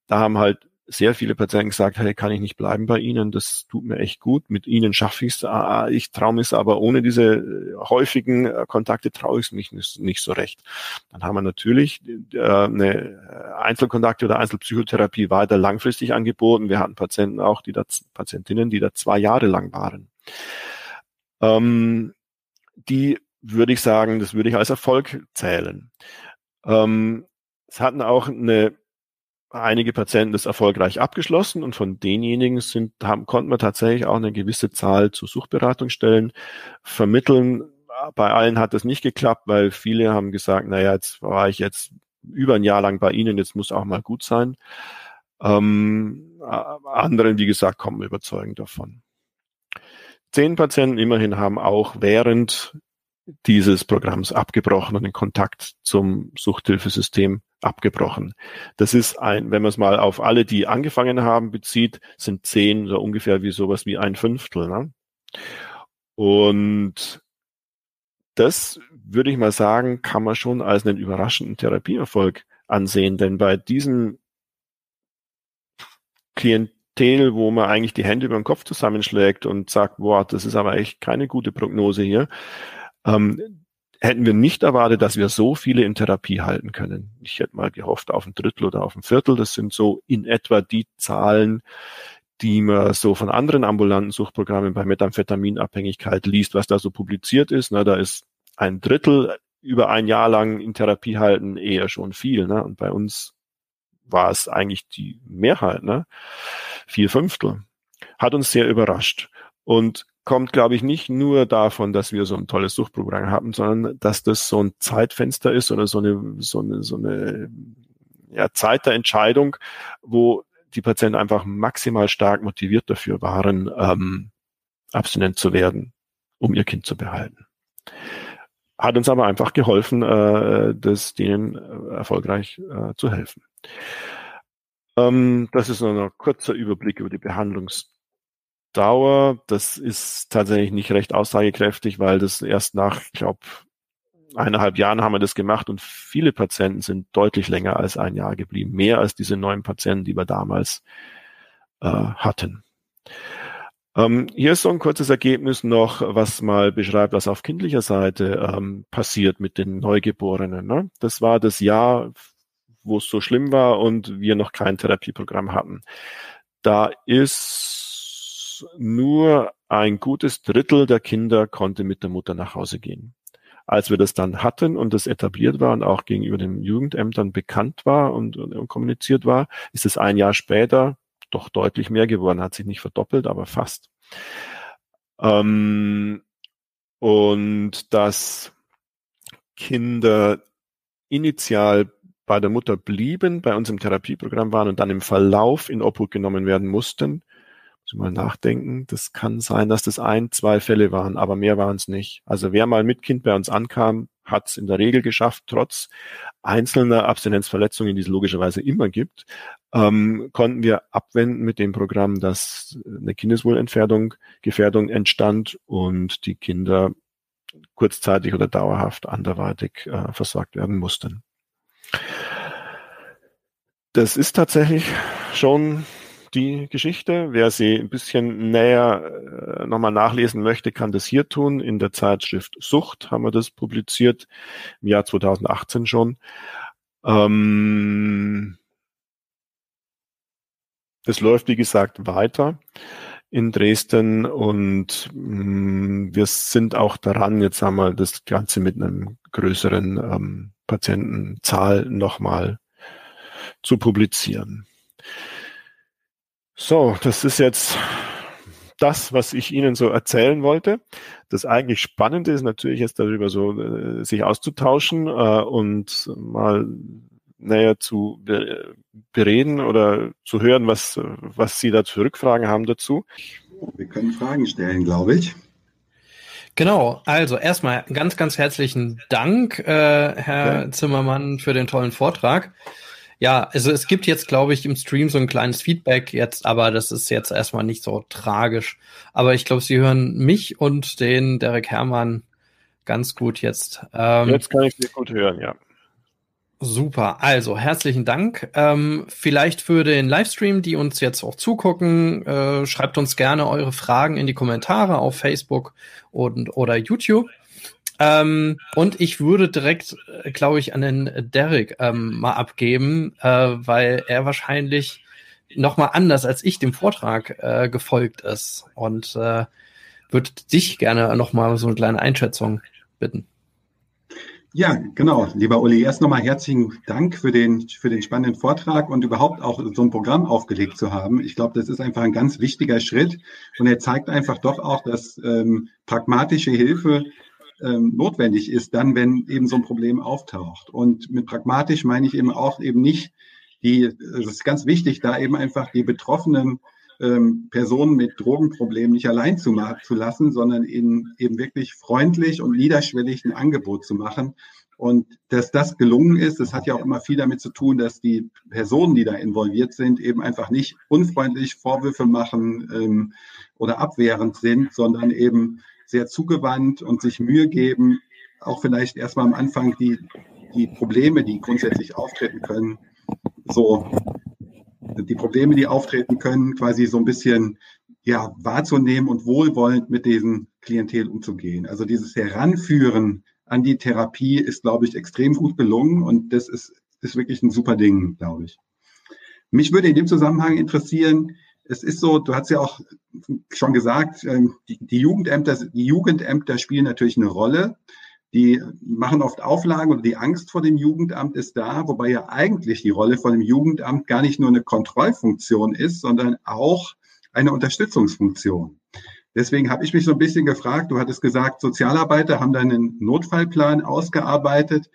Da haben halt sehr viele Patienten gesagt, hey, kann ich nicht bleiben bei Ihnen, das tut mir echt gut, mit Ihnen schaffe ich es, ah, ich traue mich aber ohne diese äh, häufigen äh, Kontakte traue ich es mich nicht, nicht, so recht. Dann haben wir natürlich äh, eine Einzelkontakte oder Einzelpsychotherapie weiter langfristig angeboten. Wir hatten Patienten auch, die da, Patientinnen, die da zwei Jahre lang waren. Ähm, die würde ich sagen, das würde ich als Erfolg zählen. Ähm, es hatten auch eine einige Patienten das erfolgreich abgeschlossen und von denjenigen sind, haben, konnten wir tatsächlich auch eine gewisse Zahl zur Suchtberatungsstellen vermitteln. Bei allen hat das nicht geklappt, weil viele haben gesagt, naja, jetzt war ich jetzt über ein Jahr lang bei Ihnen, jetzt muss auch mal gut sein. Ähm, anderen, wie gesagt, kommen überzeugend davon. Zehn Patienten immerhin haben auch während dieses Programms abgebrochen und den Kontakt zum Suchthilfesystem abgebrochen. Das ist ein, wenn man es mal auf alle, die angefangen haben, bezieht, sind zehn so ungefähr wie sowas wie ein Fünftel. Ne? Und das würde ich mal sagen, kann man schon als einen überraschenden Therapieerfolg ansehen, denn bei diesem Klientel, wo man eigentlich die Hände über den Kopf zusammenschlägt und sagt, boah, das ist aber echt keine gute Prognose hier, ähm, hätten wir nicht erwartet, dass wir so viele in Therapie halten können. Ich hätte mal gehofft auf ein Drittel oder auf ein Viertel. Das sind so in etwa die Zahlen, die man so von anderen ambulanten Suchtprogrammen bei Methamphetaminabhängigkeit liest, was da so publiziert ist. Na, da ist ein Drittel über ein Jahr lang in Therapie halten eher schon viel. Ne? Und bei uns war es eigentlich die Mehrheit, ne? vier Fünftel. Hat uns sehr überrascht. Und kommt, glaube ich, nicht nur davon, dass wir so ein tolles Suchprogramm haben, sondern dass das so ein Zeitfenster ist oder so eine, so eine, so eine ja, Zeit der Entscheidung, wo die Patienten einfach maximal stark motiviert dafür waren, ähm, abstinent zu werden, um ihr Kind zu behalten. Hat uns aber einfach geholfen, äh, das denen äh, erfolgreich äh, zu helfen. Ähm, das ist nur ein kurzer Überblick über die Behandlungs Dauer, das ist tatsächlich nicht recht aussagekräftig, weil das erst nach, ich glaube, eineinhalb Jahren haben wir das gemacht und viele Patienten sind deutlich länger als ein Jahr geblieben. Mehr als diese neun Patienten, die wir damals äh, hatten. Ähm, hier ist so ein kurzes Ergebnis noch, was mal beschreibt, was auf kindlicher Seite ähm, passiert mit den Neugeborenen. Ne? Das war das Jahr, wo es so schlimm war und wir noch kein Therapieprogramm hatten. Da ist nur ein gutes Drittel der Kinder konnte mit der Mutter nach Hause gehen. Als wir das dann hatten und das etabliert war und auch gegenüber den Jugendämtern bekannt war und, und, und kommuniziert war, ist es ein Jahr später doch deutlich mehr geworden, hat sich nicht verdoppelt, aber fast. Ähm, und dass Kinder initial bei der Mutter blieben, bei uns im Therapieprogramm waren und dann im Verlauf in Obhut genommen werden mussten, muss mal nachdenken. Das kann sein, dass das ein, zwei Fälle waren, aber mehr waren es nicht. Also wer mal mit Kind bei uns ankam, hat es in der Regel geschafft, trotz einzelner Abstinenzverletzungen, die es logischerweise immer gibt, ähm, konnten wir abwenden mit dem Programm, dass eine Kindeswohlentfernung, Gefährdung entstand und die Kinder kurzzeitig oder dauerhaft anderweitig äh, versorgt werden mussten. Das ist tatsächlich schon die Geschichte. Wer sie ein bisschen näher äh, nochmal nachlesen möchte, kann das hier tun. In der Zeitschrift Sucht haben wir das publiziert, im Jahr 2018 schon. Ähm, das läuft, wie gesagt, weiter in Dresden und mh, mm, wir sind auch daran, jetzt haben wir das Ganze mit einem größeren ähm, Patientenzahl nochmal zu publizieren. So, das ist jetzt das, was ich Ihnen so erzählen wollte. Das eigentlich Spannende ist natürlich jetzt darüber so, äh, sich auszutauschen äh, und mal näher zu bereden oder zu hören, was, was Sie da für Rückfragen haben dazu. Wir können Fragen stellen, glaube ich. Genau, also erstmal ganz, ganz herzlichen Dank, äh, Herr ja. Zimmermann, für den tollen Vortrag. Ja, also es gibt jetzt, glaube ich, im Stream so ein kleines Feedback jetzt, aber das ist jetzt erstmal nicht so tragisch. Aber ich glaube, Sie hören mich und den Derek Hermann ganz gut jetzt. Ähm, jetzt kann ich Sie gut hören, ja. Super, also herzlichen Dank. Ähm, vielleicht für den Livestream, die uns jetzt auch zugucken, äh, schreibt uns gerne eure Fragen in die Kommentare auf Facebook und oder YouTube. Ähm, und ich würde direkt, äh, glaube ich, an den Derek ähm, mal abgeben, äh, weil er wahrscheinlich noch mal anders als ich dem Vortrag äh, gefolgt ist und äh, würde dich gerne noch mal so eine kleine Einschätzung bitten. Ja, genau. Lieber Uli, erst nochmal herzlichen Dank für den, für den spannenden Vortrag und überhaupt auch so ein Programm aufgelegt zu haben. Ich glaube, das ist einfach ein ganz wichtiger Schritt und er zeigt einfach doch auch, dass ähm, pragmatische Hilfe ähm, notwendig ist, dann, wenn eben so ein Problem auftaucht. Und mit pragmatisch meine ich eben auch eben nicht die, es ist ganz wichtig, da eben einfach die Betroffenen ähm, Personen mit Drogenproblemen nicht allein zu, zu lassen, sondern ihnen eben wirklich freundlich und niederschwellig ein Angebot zu machen. Und dass das gelungen ist, das hat ja auch immer viel damit zu tun, dass die Personen, die da involviert sind, eben einfach nicht unfreundlich Vorwürfe machen ähm, oder abwehrend sind, sondern eben sehr zugewandt und sich Mühe geben, auch vielleicht erstmal am Anfang die, die Probleme, die grundsätzlich auftreten können, so die Probleme, die auftreten können, quasi so ein bisschen ja, wahrzunehmen und wohlwollend mit diesem Klientel umzugehen. Also dieses Heranführen an die Therapie ist, glaube ich, extrem gut gelungen und das ist, ist wirklich ein super Ding, glaube ich. Mich würde in dem Zusammenhang interessieren, es ist so, du hast ja auch schon gesagt, ähm, die, die Jugendämter, die Jugendämter spielen natürlich eine Rolle. Die machen oft Auflagen und die Angst vor dem Jugendamt ist da, wobei ja eigentlich die Rolle von dem Jugendamt gar nicht nur eine Kontrollfunktion ist, sondern auch eine Unterstützungsfunktion. Deswegen habe ich mich so ein bisschen gefragt, du hattest gesagt, Sozialarbeiter haben dann einen Notfallplan ausgearbeitet,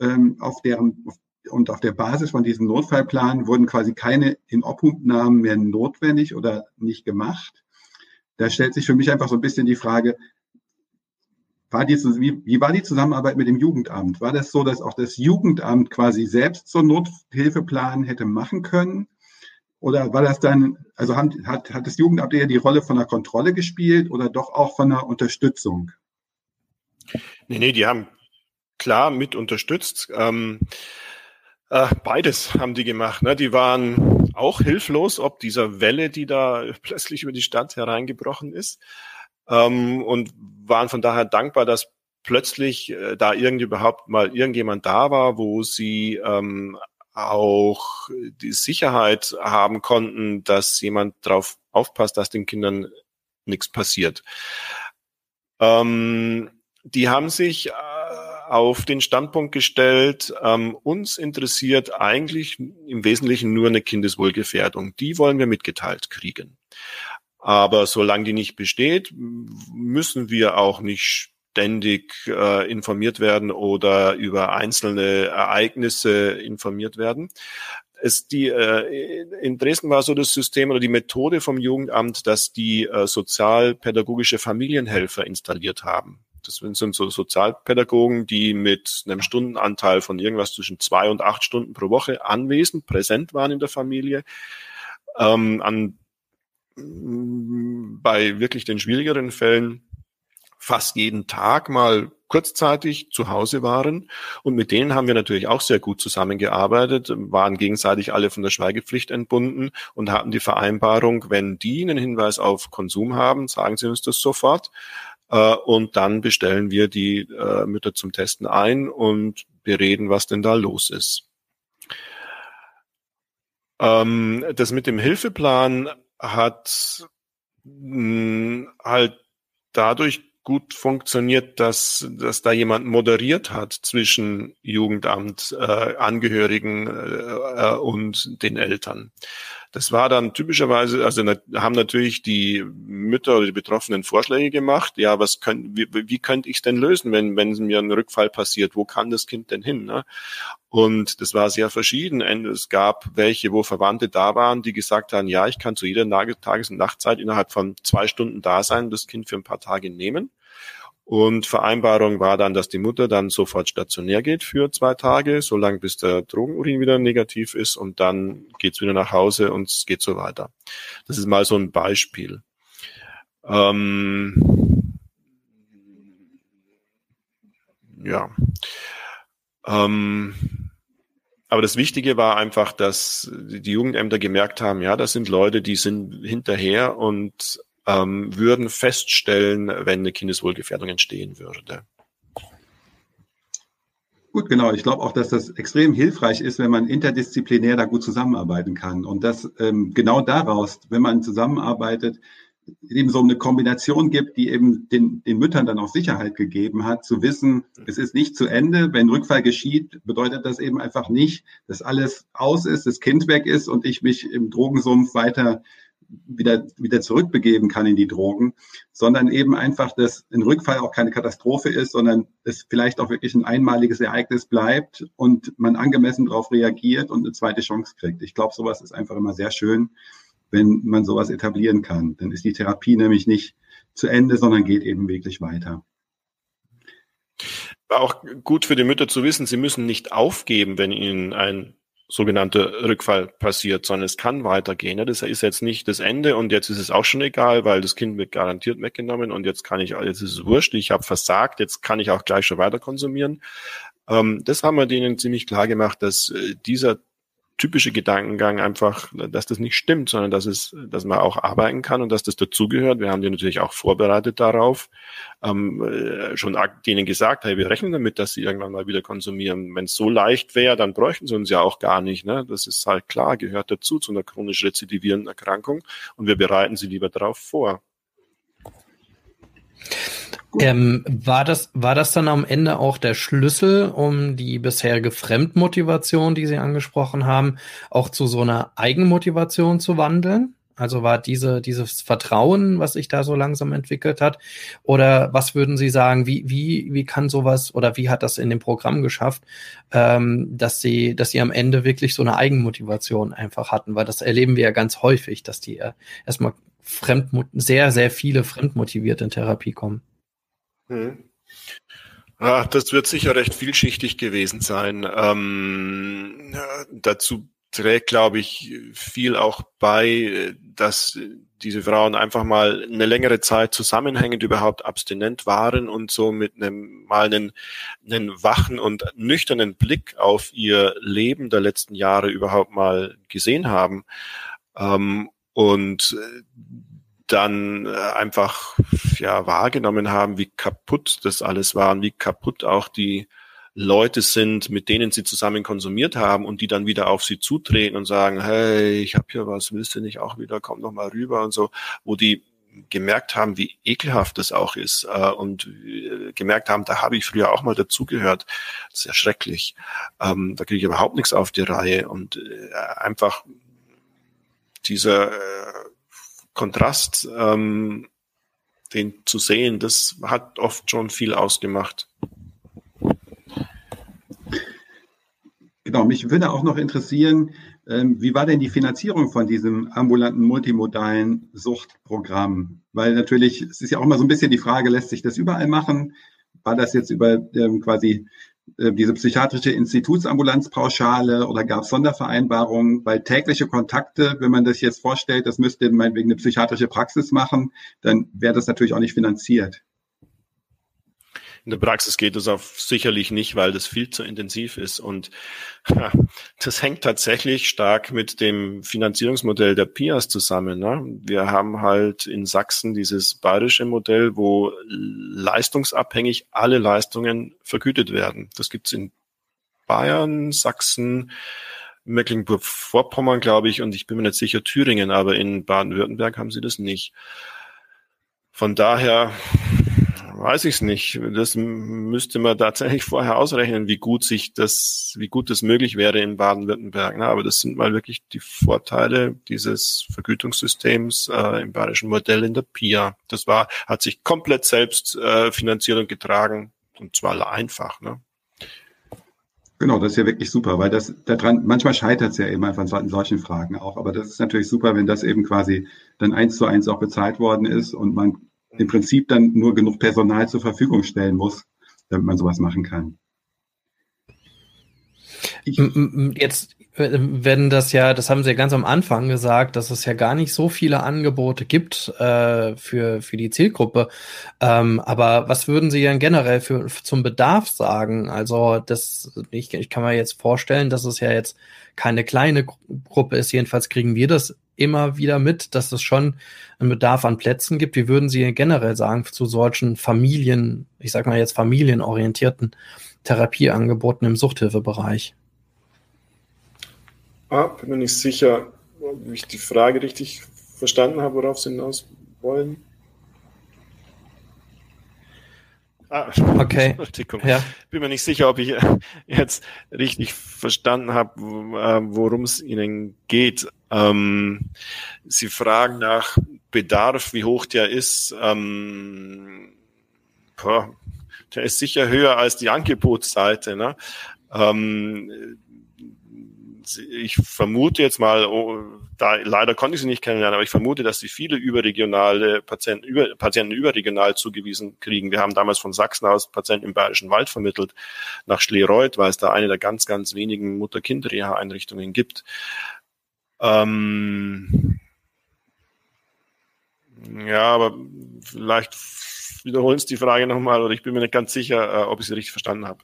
ähm, auf deren, und auf der Basis von diesem Notfallplan wurden quasi keine Inobhutnahmen mehr notwendig oder nicht gemacht. Da stellt sich für mich einfach so ein bisschen die Frage, war die, wie, wie war die Zusammenarbeit mit dem Jugendamt? War das so, dass auch das Jugendamt quasi selbst so einen Nothilfeplan hätte machen können? Oder war das dann, also hat, hat, hat das Jugendamt eher die Rolle von der Kontrolle gespielt oder doch auch von der Unterstützung? Nee, nee, die haben klar mit unterstützt. Ähm, äh, beides haben die gemacht. Ne? Die waren auch hilflos, ob dieser Welle, die da <laughs> plötzlich über die Stadt hereingebrochen ist ähm, und waren von daher dankbar, dass plötzlich äh, da irgendwie überhaupt mal irgendjemand da war, wo sie ähm, auch die Sicherheit haben konnten, dass jemand darauf aufpasst, dass den Kindern nichts passiert. Ähm, die haben sich äh, auf den Standpunkt gestellt, ähm, uns interessiert eigentlich im Wesentlichen nur eine Kindeswohlgefährdung. Die wollen wir mitgeteilt kriegen. Aber solange die nicht besteht, müssen wir auch nicht ständig äh, informiert werden oder über einzelne Ereignisse informiert werden. Es die, äh, in Dresden war so das System oder die Methode vom Jugendamt, dass die äh, sozialpädagogische Familienhelfer installiert haben. Das sind so Sozialpädagogen, die mit einem Stundenanteil von irgendwas zwischen zwei und acht Stunden pro Woche anwesend, präsent waren in der Familie, ähm, an bei wirklich den schwierigeren Fällen fast jeden Tag mal kurzzeitig zu Hause waren. Und mit denen haben wir natürlich auch sehr gut zusammengearbeitet, waren gegenseitig alle von der Schweigepflicht entbunden und hatten die Vereinbarung, wenn die einen Hinweis auf Konsum haben, sagen sie uns das sofort. Äh, und dann bestellen wir die äh, Mütter zum Testen ein und bereden, was denn da los ist. Ähm, das mit dem Hilfeplan hat mh, halt dadurch gut funktioniert, dass, dass da jemand moderiert hat zwischen Jugendamt, äh, Angehörigen äh, äh und den Eltern. Das war dann typischerweise, also haben natürlich die Mütter oder die Betroffenen Vorschläge gemacht. Ja, was können, wie, wie könnte ich es denn lösen, wenn, wenn mir ein Rückfall passiert? Wo kann das Kind denn hin? Ne? Und das war sehr verschieden. Es gab welche, wo Verwandte da waren, die gesagt haben, ja, ich kann zu jeder Tages- und Nachtzeit innerhalb von zwei Stunden da sein, das Kind für ein paar Tage nehmen. Und Vereinbarung war dann, dass die Mutter dann sofort stationär geht für zwei Tage, solange bis der Drogenurin wieder negativ ist und dann geht's wieder nach Hause und es geht so weiter. Das ist mal so ein Beispiel. Ähm, ja. Ähm, aber das Wichtige war einfach, dass die Jugendämter gemerkt haben, ja, das sind Leute, die sind hinterher und ähm, würden feststellen, wenn eine Kindeswohlgefährdung entstehen würde. Gut, genau. Ich glaube auch, dass das extrem hilfreich ist, wenn man interdisziplinär da gut zusammenarbeiten kann. Und dass ähm, genau daraus, wenn man zusammenarbeitet, eben so eine Kombination gibt, die eben den, den Müttern dann auch Sicherheit gegeben hat, zu wissen, es ist nicht zu Ende. Wenn Rückfall geschieht, bedeutet das eben einfach nicht, dass alles aus ist, das Kind weg ist und ich mich im Drogensumpf weiter wieder, wieder zurückbegeben kann in die Drogen, sondern eben einfach, dass ein Rückfall auch keine Katastrophe ist, sondern es vielleicht auch wirklich ein einmaliges Ereignis bleibt und man angemessen darauf reagiert und eine zweite Chance kriegt. Ich glaube, sowas ist einfach immer sehr schön wenn man sowas etablieren kann. Dann ist die Therapie nämlich nicht zu Ende, sondern geht eben wirklich weiter. War auch gut für die Mütter zu wissen, sie müssen nicht aufgeben, wenn ihnen ein sogenannter Rückfall passiert, sondern es kann weitergehen. Das ist jetzt nicht das Ende und jetzt ist es auch schon egal, weil das Kind wird garantiert weggenommen und jetzt kann ich, jetzt ist es wurscht, ich habe versagt, jetzt kann ich auch gleich schon weiter konsumieren. Ähm, das haben wir denen ziemlich klar gemacht, dass äh, dieser typische Gedankengang einfach, dass das nicht stimmt, sondern dass es, dass man auch arbeiten kann und dass das dazugehört. Wir haben die natürlich auch vorbereitet darauf, ähm, äh, schon denen gesagt, hey, wir rechnen damit, dass sie irgendwann mal wieder konsumieren. Wenn es so leicht wäre, dann bräuchten sie uns ja auch gar nicht. Ne? Das ist halt klar, gehört dazu zu einer chronisch rezidivierenden Erkrankung und wir bereiten sie lieber darauf vor. Ähm, war, das, war das dann am Ende auch der Schlüssel, um die bisherige Fremdmotivation, die Sie angesprochen haben, auch zu so einer Eigenmotivation zu wandeln? Also war diese, dieses Vertrauen, was sich da so langsam entwickelt hat? Oder was würden Sie sagen, wie, wie, wie kann sowas oder wie hat das in dem Programm geschafft, ähm, dass Sie, dass Sie am Ende wirklich so eine Eigenmotivation einfach hatten? Weil das erleben wir ja ganz häufig, dass die erstmal fremd, sehr, sehr viele fremdmotiviert in Therapie kommen. Hm. Ja, das wird sicher recht vielschichtig gewesen sein. Ähm, dazu trägt, glaube ich, viel auch bei, dass diese Frauen einfach mal eine längere Zeit zusammenhängend überhaupt abstinent waren und so mit einem mal einen, einen wachen und nüchternen Blick auf ihr Leben der letzten Jahre überhaupt mal gesehen haben. Ähm, und dann äh, einfach ja wahrgenommen haben, wie kaputt das alles war und wie kaputt auch die Leute sind, mit denen sie zusammen konsumiert haben und die dann wieder auf sie zutreten und sagen, hey, ich habe hier was, willst du nicht auch wieder, komm doch mal rüber und so, wo die gemerkt haben, wie ekelhaft das auch ist äh, und äh, gemerkt haben, da habe ich früher auch mal dazugehört. Das ist ja schrecklich. Ähm, da kriege ich überhaupt nichts auf die Reihe und äh, einfach dieser äh, Kontrast, ähm, den zu sehen, das hat oft schon viel ausgemacht. Genau, mich würde auch noch interessieren, ähm, wie war denn die Finanzierung von diesem ambulanten multimodalen Suchtprogramm? Weil natürlich, es ist ja auch mal so ein bisschen die Frage, lässt sich das überall machen? War das jetzt über ähm, quasi diese psychiatrische Institutsambulanzpauschale oder gab es Sondervereinbarungen, weil tägliche Kontakte, wenn man das jetzt vorstellt, das müsste meinetwegen eine psychiatrische Praxis machen, dann wäre das natürlich auch nicht finanziert. In der Praxis geht das auch sicherlich nicht, weil das viel zu intensiv ist. Und ja, das hängt tatsächlich stark mit dem Finanzierungsmodell der PIAS zusammen. Ne? Wir haben halt in Sachsen dieses bayerische Modell, wo leistungsabhängig alle Leistungen vergütet werden. Das gibt's in Bayern, Sachsen, Mecklenburg-Vorpommern, glaube ich, und ich bin mir nicht sicher Thüringen, aber in Baden-Württemberg haben sie das nicht. Von daher weiß ich es nicht. Das müsste man tatsächlich <laughs> vorher ausrechnen, wie gut sich das, wie gut das möglich wäre in Baden-Württemberg. Aber das sind mal wirklich die Vorteile dieses Vergütungssystems äh, im bayerischen Modell in der PIA. Das war, hat sich komplett selbst äh, finanziert und getragen und zwar einfach. Ne? Genau, das ist ja wirklich super, weil das daran, manchmal scheitert es ja eben einfach an solchen Fragen auch. Aber das ist natürlich super, wenn das eben quasi dann eins zu eins auch bezahlt worden ist und man im Prinzip dann nur genug Personal zur Verfügung stellen muss, damit man sowas machen kann. Ich, jetzt wenn das ja, das haben Sie ja ganz am Anfang gesagt, dass es ja gar nicht so viele Angebote gibt äh, für, für die Zielgruppe. Ähm, aber was würden Sie denn generell für, zum Bedarf sagen? Also das, ich, ich kann mir jetzt vorstellen, dass es ja jetzt keine kleine Gruppe ist. Jedenfalls kriegen wir das immer wieder mit, dass es schon einen Bedarf an Plätzen gibt. Wie würden Sie generell sagen zu solchen Familien, ich sag mal jetzt familienorientierten Therapieangeboten im Suchthilfebereich? Ah, bin mir nicht sicher, ob ich die Frage richtig verstanden habe, worauf Sie hinaus wollen. Ah, okay. <laughs> Ja. Bin mir nicht sicher, ob ich jetzt richtig verstanden habe, worum es Ihnen geht. Ähm, Sie fragen nach Bedarf, wie hoch der ist. Ähm, boah, der ist sicher höher als die Angebotsseite. Ne? Ähm, ich vermute jetzt mal, oh, da leider konnte ich sie nicht kennenlernen, aber ich vermute, dass sie viele überregionale Patienten, über, Patienten überregional zugewiesen kriegen. Wir haben damals von Sachsen aus Patienten im Bayerischen Wald vermittelt nach Schlereuth, weil es da eine der ganz, ganz wenigen Mutter-Kind-Reha-Einrichtungen gibt. Ähm ja, aber vielleicht wiederholen Sie die Frage nochmal oder ich bin mir nicht ganz sicher, äh, ob ich sie richtig verstanden habe.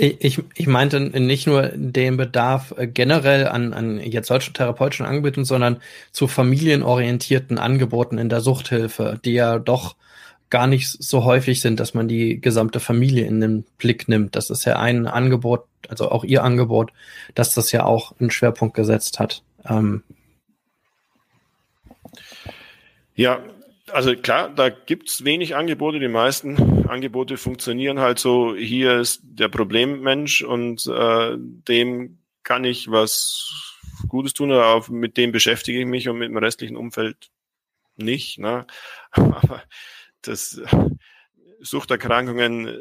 Ich, ich meinte nicht nur den Bedarf äh, generell an, an jetzt solchen therapeutischen Angeboten, sondern zu familienorientierten Angeboten in der Suchthilfe, die ja doch gar nicht so häufig sind, dass man die gesamte Familie in den Blick nimmt. Das ist ja ein Angebot, also auch ihr Angebot, dass das ja auch einen Schwerpunkt gesetzt hat. Ähm ja, also klar, da gibt's wenig Angebote. Die meisten Angebote funktionieren halt so, hier ist der Problemmensch und äh, dem kann ich was Gutes tun, aber auch mit dem beschäftige ich mich und mit dem restlichen Umfeld nicht. Ne? Aber das Suchterkrankungen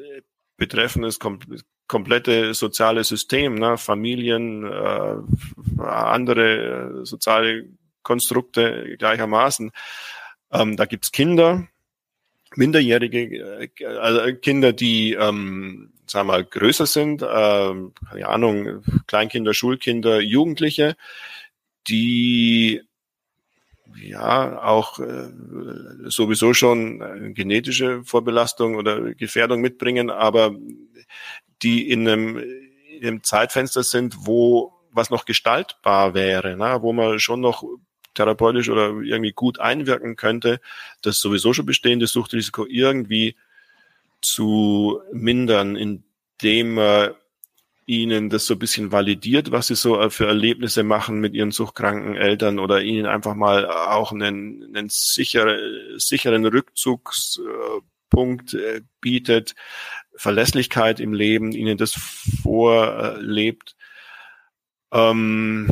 betreffen das kom komplette soziale System, ne? Familien, äh, andere soziale Konstrukte gleichermaßen. Ähm, da gibt's Kinder, Minderjährige, äh, also Kinder, die, ähm, sagen wir mal, größer sind, ähm, keine Ahnung, Kleinkinder, Schulkinder, Jugendliche, die ja auch äh, sowieso schon eine genetische Vorbelastung oder Gefährdung mitbringen, aber die in einem, in einem Zeitfenster sind, wo was noch gestaltbar wäre, ne? wo man schon noch therapeutisch oder irgendwie gut einwirken könnte, das sowieso schon bestehende Suchtrisiko irgendwie zu mindern, indem man ihnen das so ein bisschen validiert, was sie so für Erlebnisse machen mit ihren suchtkranken Eltern oder ihnen einfach mal auch einen, einen sicher, sicheren Rückzugspunkt äh, bietet, Verlässlichkeit im Leben, ihnen das vorlebt. Ähm,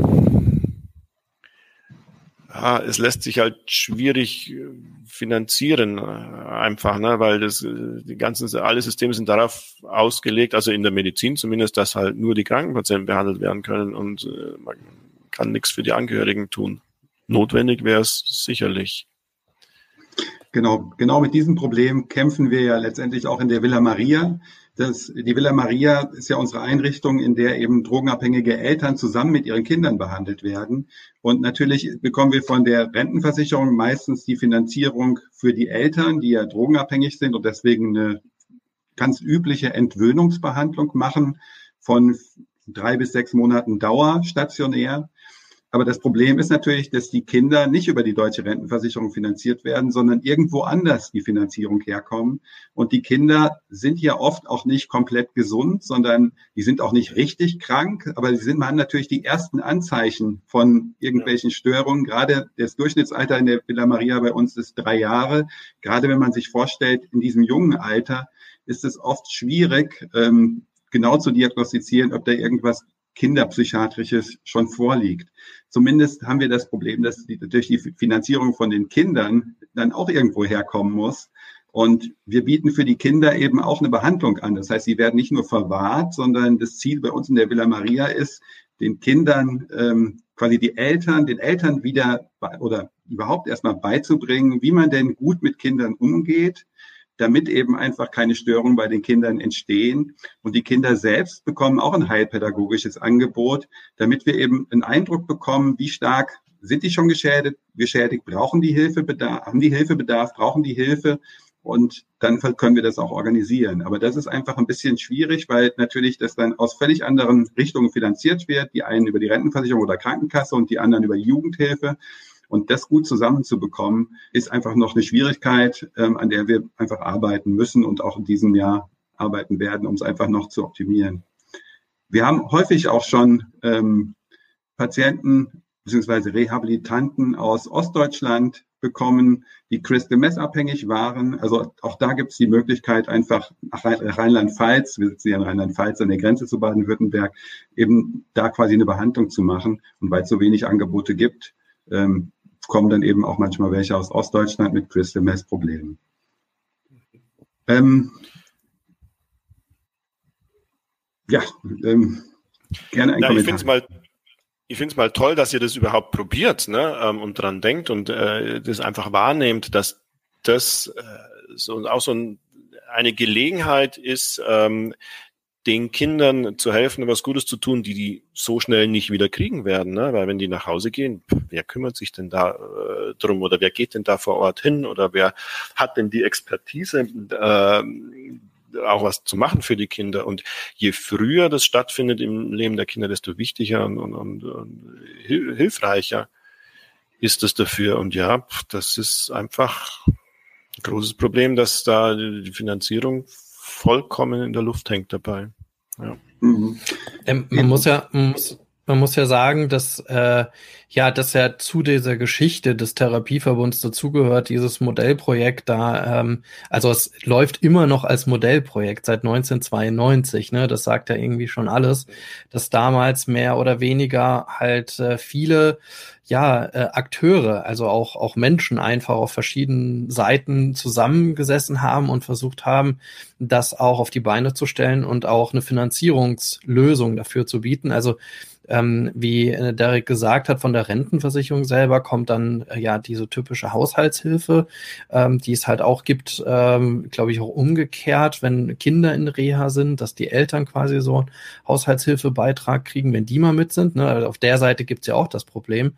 ja, es lässt sich halt schwierig äh, finanzieren, äh, einfach, ne, weil das, äh, die ganzen, alle Systeme sind darauf ausgelegt, also in der Medizin zumindest, dass halt nur die Krankenpatienten behandelt werden können und man kann nichts für die Angehörigen tun. Notwendig wäre es sicherlich. Genau, genau mit diesem Problem kämpfen wir ja letztendlich auch in der Villa Maria. Das, die Villa Maria ist ja unsere Einrichtung, in der eben drogenabhängige Eltern zusammen mit ihren Kindern behandelt werden. Und natürlich bekommen wir von der Rentenversicherung meistens die Finanzierung für die Eltern, die ja drogenabhängig sind und deswegen eine ganz übliche Entwöhnungsbehandlung machen von drei bis sechs Monaten Dauer stationär. Aber das Problem ist natürlich, dass die Kinder nicht über die deutsche Rentenversicherung finanziert werden, sondern irgendwo anders die Finanzierung herkommen. Und die Kinder sind ja oft auch nicht komplett gesund, sondern die sind auch nicht richtig krank, aber sie sind, haben natürlich die ersten Anzeichen von irgendwelchen Störungen. Gerade das Durchschnittsalter in der Villa Maria bei uns ist drei Jahre. Gerade wenn man sich vorstellt, in diesem jungen Alter ist es oft schwierig, ähm, genau zu diagnostizieren, ob da irgendwas Kinderpsychiatrisches schon vorliegt. Zumindest haben wir das Problem, dass die, durch die Finanzierung von den Kindern dann auch irgendwo herkommen muss. Und wir bieten für die Kinder eben auch eine Behandlung an. Das heißt, sie werden nicht nur verwahrt, sondern das Ziel bei uns in der Villa Maria ist, den Kindern ähm, quasi die Eltern, den Eltern wieder oder überhaupt erstmal beizubringen, wie man denn gut mit Kindern umgeht, damit eben einfach keine Störungen bei den Kindern entstehen. Und die Kinder selbst bekommen auch ein heilpädagogisches Angebot, damit wir eben einen Eindruck bekommen, wie stark sind die schon geschädigt, geschädigt, brauchen die Hilfebedarf, haben die Hilfebedarf, brauchen die Hilfe und dann können wir das auch organisieren. Aber das ist einfach ein bisschen schwierig, weil natürlich das dann aus völlig anderen Richtungen finanziert wird. Die einen über die Rentenversicherung oder Krankenkasse und die anderen über die Jugendhilfe. Und das gut zusammenzubekommen, ist einfach noch eine Schwierigkeit, ähm, an der wir einfach arbeiten müssen und auch in diesem Jahr arbeiten werden, um es einfach noch zu optimieren. Wir haben häufig auch schon ähm, Patienten bzw. Rehabilitanten aus Ostdeutschland bekommen, die Crystal Mess abhängig waren. Also auch da gibt es die Möglichkeit, einfach nach Rheinland-Pfalz, wir sitzen ja in Rheinland-Pfalz an der Grenze zu Baden-Württemberg, eben da quasi eine Behandlung zu machen. Und weil es so wenig Angebote gibt, ähm, kommen dann eben auch manchmal welche aus Ostdeutschland mit Crystal Mess Problemen. Ähm, ja, ähm, gerne ein Na, Kommentar. Ich finde es mal ich finde es mal toll, dass ihr das überhaupt probiert ne, ähm, und dran denkt und äh, das einfach wahrnehmt, dass das äh, so auch so ein, eine Gelegenheit ist, ähm, den Kindern zu helfen, was Gutes zu tun, die die so schnell nicht wieder kriegen werden. Ne? Weil wenn die nach Hause gehen, wer kümmert sich denn da äh, drum oder wer geht denn da vor Ort hin oder wer hat denn die Expertise, äh, auch was zu machen für die Kinder. Und je früher das stattfindet im Leben der Kinder, desto wichtiger und, und, und hilfreicher ist es dafür. Und ja, das ist einfach ein großes Problem, dass da die Finanzierung vollkommen in der Luft hängt dabei. Ja. Mhm. Ähm, man muss ja, man muss, man muss ja sagen, dass äh, ja, dass ja zu dieser Geschichte des Therapieverbunds dazugehört, dieses Modellprojekt da, ähm, also es läuft immer noch als Modellprojekt seit 1992, ne? Das sagt ja irgendwie schon alles, dass damals mehr oder weniger halt äh, viele ja, äh, Akteure, also auch, auch Menschen einfach auf verschiedenen Seiten zusammengesessen haben und versucht haben, das auch auf die Beine zu stellen und auch eine Finanzierungslösung dafür zu bieten. Also ähm, wie äh, Derek gesagt hat, von der Rentenversicherung selber kommt dann äh, ja diese typische Haushaltshilfe, ähm, die es halt auch gibt, ähm, glaube ich, auch umgekehrt, wenn Kinder in Reha sind, dass die Eltern quasi so einen Haushaltshilfebeitrag kriegen, wenn die mal mit sind. Ne? Also auf der Seite gibt's ja auch das Problem.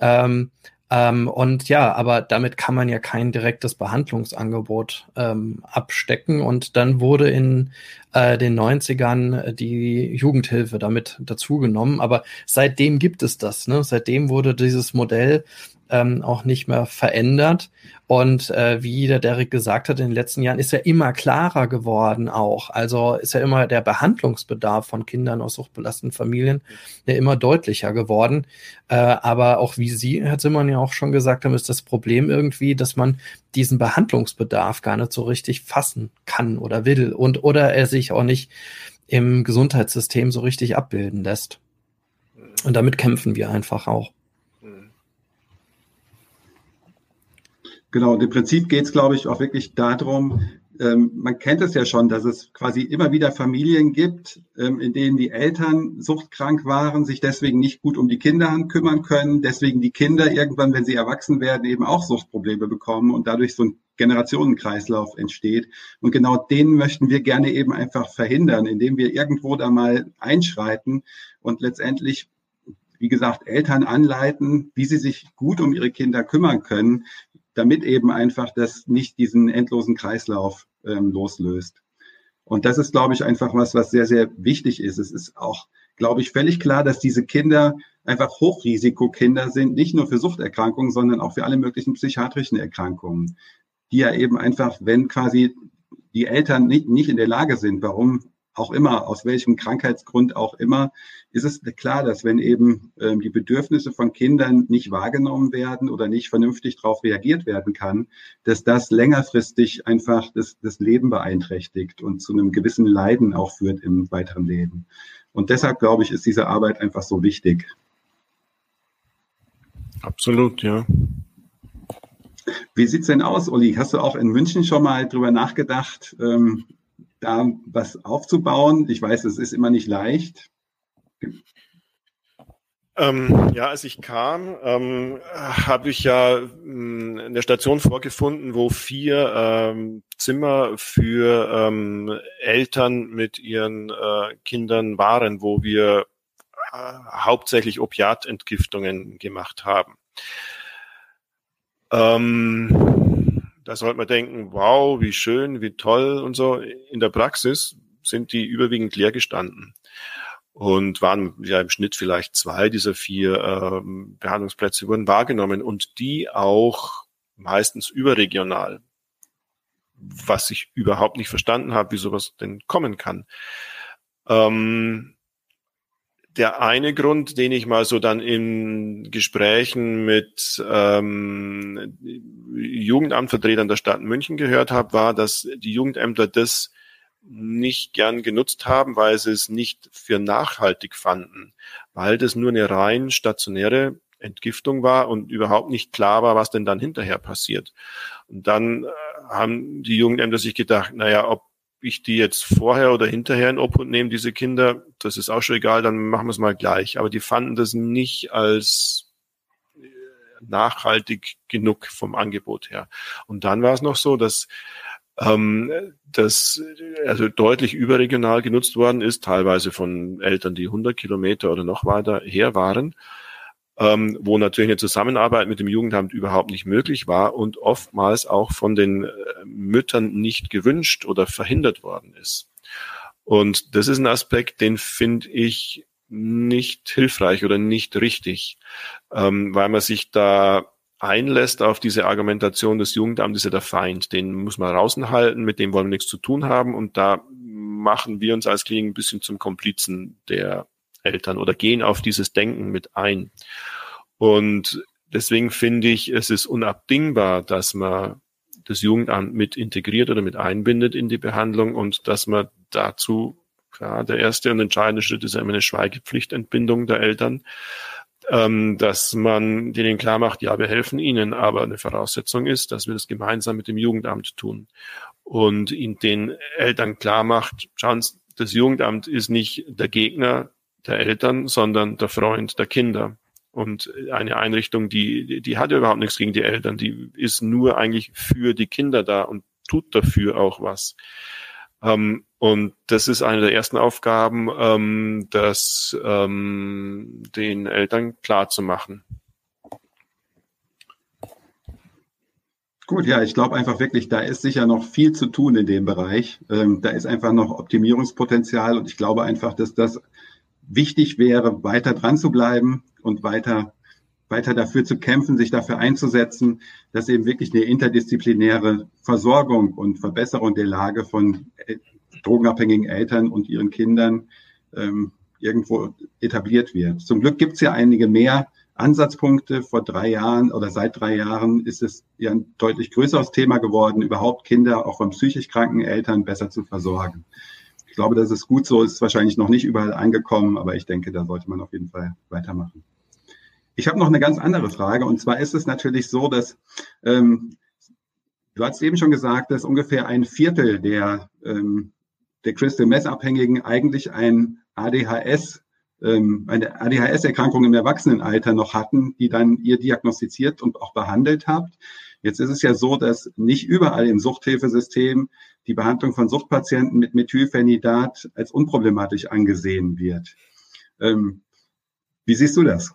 Ähm, ähm, und ja, aber damit kann man ja kein direktes Behandlungsangebot ähm, abstecken. Und dann wurde in äh, den 90ern die Jugendhilfe damit dazugenommen. Aber seitdem gibt es das. Ne? Seitdem wurde dieses Modell ähm, auch nicht mehr verändert. Und äh, wie der Derek gesagt hat, in den letzten Jahren ist ja immer klarer geworden auch. Also ist ja immer der Behandlungsbedarf von Kindern aus suchtbelasteten Familien ja immer deutlicher geworden. Äh, aber auch wie Sie, Herr Zimmern, ja auch schon gesagt haben, ist das Problem irgendwie, dass man diesen Behandlungsbedarf gar nicht so richtig fassen kann oder will und oder er sich auch nicht im Gesundheitssystem so richtig abbilden lässt. Und damit kämpfen wir einfach auch. Genau, und im Prinzip geht es, glaube ich, auch wirklich darum, ähm, man kennt es ja schon, dass es quasi immer wieder Familien gibt, ähm, in denen die Eltern suchtkrank waren, sich deswegen nicht gut um die Kinder kümmern können, deswegen die Kinder irgendwann, wenn sie erwachsen werden, eben auch Suchtprobleme bekommen und dadurch so ein Generationenkreislauf entsteht. Und genau den möchten wir gerne eben einfach verhindern, indem wir irgendwo da mal einschreiten und letztendlich wie gesagt, Eltern anleiten, wie sie sich gut um ihre Kinder kümmern können, damit eben einfach das nicht diesen endlosen Kreislauf ähm, loslöst. Und das ist, glaube ich, einfach was, was sehr, sehr wichtig ist. Es ist auch, glaube ich, völlig klar, dass diese Kinder einfach Hochrisikokinder sind, nicht nur für Suchterkrankungen, sondern auch für alle möglichen psychiatrischen Erkrankungen, die ja eben einfach, wenn quasi die Eltern nicht, nicht in der Lage sind, warum auch immer, aus welchem Krankheitsgrund auch immer, ist es klar, dass wenn eben ähm, die Bedürfnisse von Kindern nicht wahrgenommen werden oder nicht vernünftig darauf reagiert werden kann, dass das längerfristig einfach das, das Leben beeinträchtigt und zu einem gewissen Leiden auch führt im weiteren Leben. Und deshalb, glaube ich, ist diese Arbeit einfach so wichtig. Absolut, ja. Wie sieht's denn aus, Uli? Hast du auch in München schon mal drüber nachgedacht, ähm, da was aufzubauen. Ich weiß, es ist immer nicht leicht. Ähm, ja, als ich kam, ähm, habe ich ja mh, hm, eine Station vorgefunden, wo vier ähm, Zimmer für ähm, Eltern mit ihren äh, Kindern waren, wo wir äh, hauptsächlich Opiatentgiftungen gemacht haben. Ähm, da sollte man denken, wow, wie schön, wie toll und so. In der Praxis sind die überwiegend leer gestanden und waren ja im Schnitt vielleicht zwei dieser vier ähm, Behandlungsplätze wurden wahrgenommen und die auch meistens überregional, was ich überhaupt nicht verstanden habe, wie sowas denn kommen kann. Ähm, der eine Grund, den ich mal so dann in Gesprächen mit ähm, Jugendamtvertretern der Stadt München gehört habe, war, dass die Jugendämter das nicht gern genutzt haben, weil sie es nicht für nachhaltig fanden, weil das nur eine rein stationäre Entgiftung war und überhaupt nicht klar war, was denn dann hinterher passiert. Und dann äh, haben die Jugendämter sich gedacht, naja, ob ich die jetzt vorher oder hinterher in Obhut nehme, diese Kinder, das ist auch schon egal, dann machen wir es mal gleich. Aber die fanden das nicht als äh, nachhaltig genug vom Angebot her. Und dann war es noch so, dass ähm, das also deutlich überregional genutzt worden ist, teilweise von Eltern, die 100 Kilometer oder noch weiter her waren, ähm, wo natürlich eine Zusammenarbeit mit dem Jugendamt überhaupt nicht möglich war und oftmals auch von den äh, Müttern nicht gewünscht oder verhindert worden ist. Und das ist ein Aspekt, den finde ich nicht hilfreich oder nicht richtig, ähm, weil man sich da einlässt auf diese Argumentation des Jugendamtes, ja der Feind. Den muss man raushalten, mit dem wollen wir nichts zu tun haben. Und da machen wir uns als Klinik ein bisschen zum Komplizen der Eltern oder gehen auf dieses Denken mit ein. Und deswegen finde ich, es ist unabdingbar, dass man das Jugendamt mit integriert oder mit einbindet in die Behandlung und dass man dazu, klar, der erste und entscheidende Schritt ist ja immer eine Schweigepflichtentbindung der Eltern ähm, dass man denen klar macht, ja, wir helfen ihnen, aber eine Voraussetzung ist, dass wir das gemeinsam mit dem Jugendamt tun und ihnen den Eltern klar macht, schauen Sie, das Jugendamt ist nicht der Gegner der Eltern, sondern der Freund der Kinder. Und eine Einrichtung, die, die hat überhaupt nichts gegen die Eltern, die ist nur eigentlich für die Kinder da und tut dafür auch was. Ähm, und das ist eine der ersten Aufgaben, ähm, das ähm, den Eltern klar zu machen. Gut, ja, ich glaube einfach wirklich, da ist sicher noch viel zu tun in dem Bereich. Ähm, da ist einfach noch Optimierungspotenzial und ich glaube einfach, dass das wichtig wäre, weiter dran zu bleiben und weiter weiter dafür zu kämpfen, sich dafür einzusetzen, dass eben wirklich eine interdisziplinäre Versorgung und Verbesserung der Lage von äh, drogenabhängigen Eltern und ihren Kindern ähm, irgendwo etabliert wird. Zum Glück gibt es ja einige mehr Ansatzpunkte. Vor drei Jahren oder seit drei Jahren ist es ja ein deutlich größeres Thema geworden, überhaupt Kinder auch von psychisch kranken Eltern besser zu versorgen. Ich glaube, das ist gut so, ist wahrscheinlich noch nicht überall angekommen, aber ich denke, da sollte man auf jeden Fall weitermachen. Ich habe noch eine ganz andere Frage und zwar ist es natürlich so, dass ähm, du hast eben schon gesagt, dass ungefähr ein Viertel der ähm, der Crystal Meth Abhängigen eigentlich ein ADHS ähm, eine ADHS-Erkrankung im Erwachsenenalter noch hatten, die dann ihr diagnostiziert und auch behandelt habt. Jetzt ist es ja so, dass nicht überall im Suchthilfesystem die Behandlung von Suchtpatienten mit Methylphenidat als unproblematisch angesehen wird. Ähm, wie siehst du das?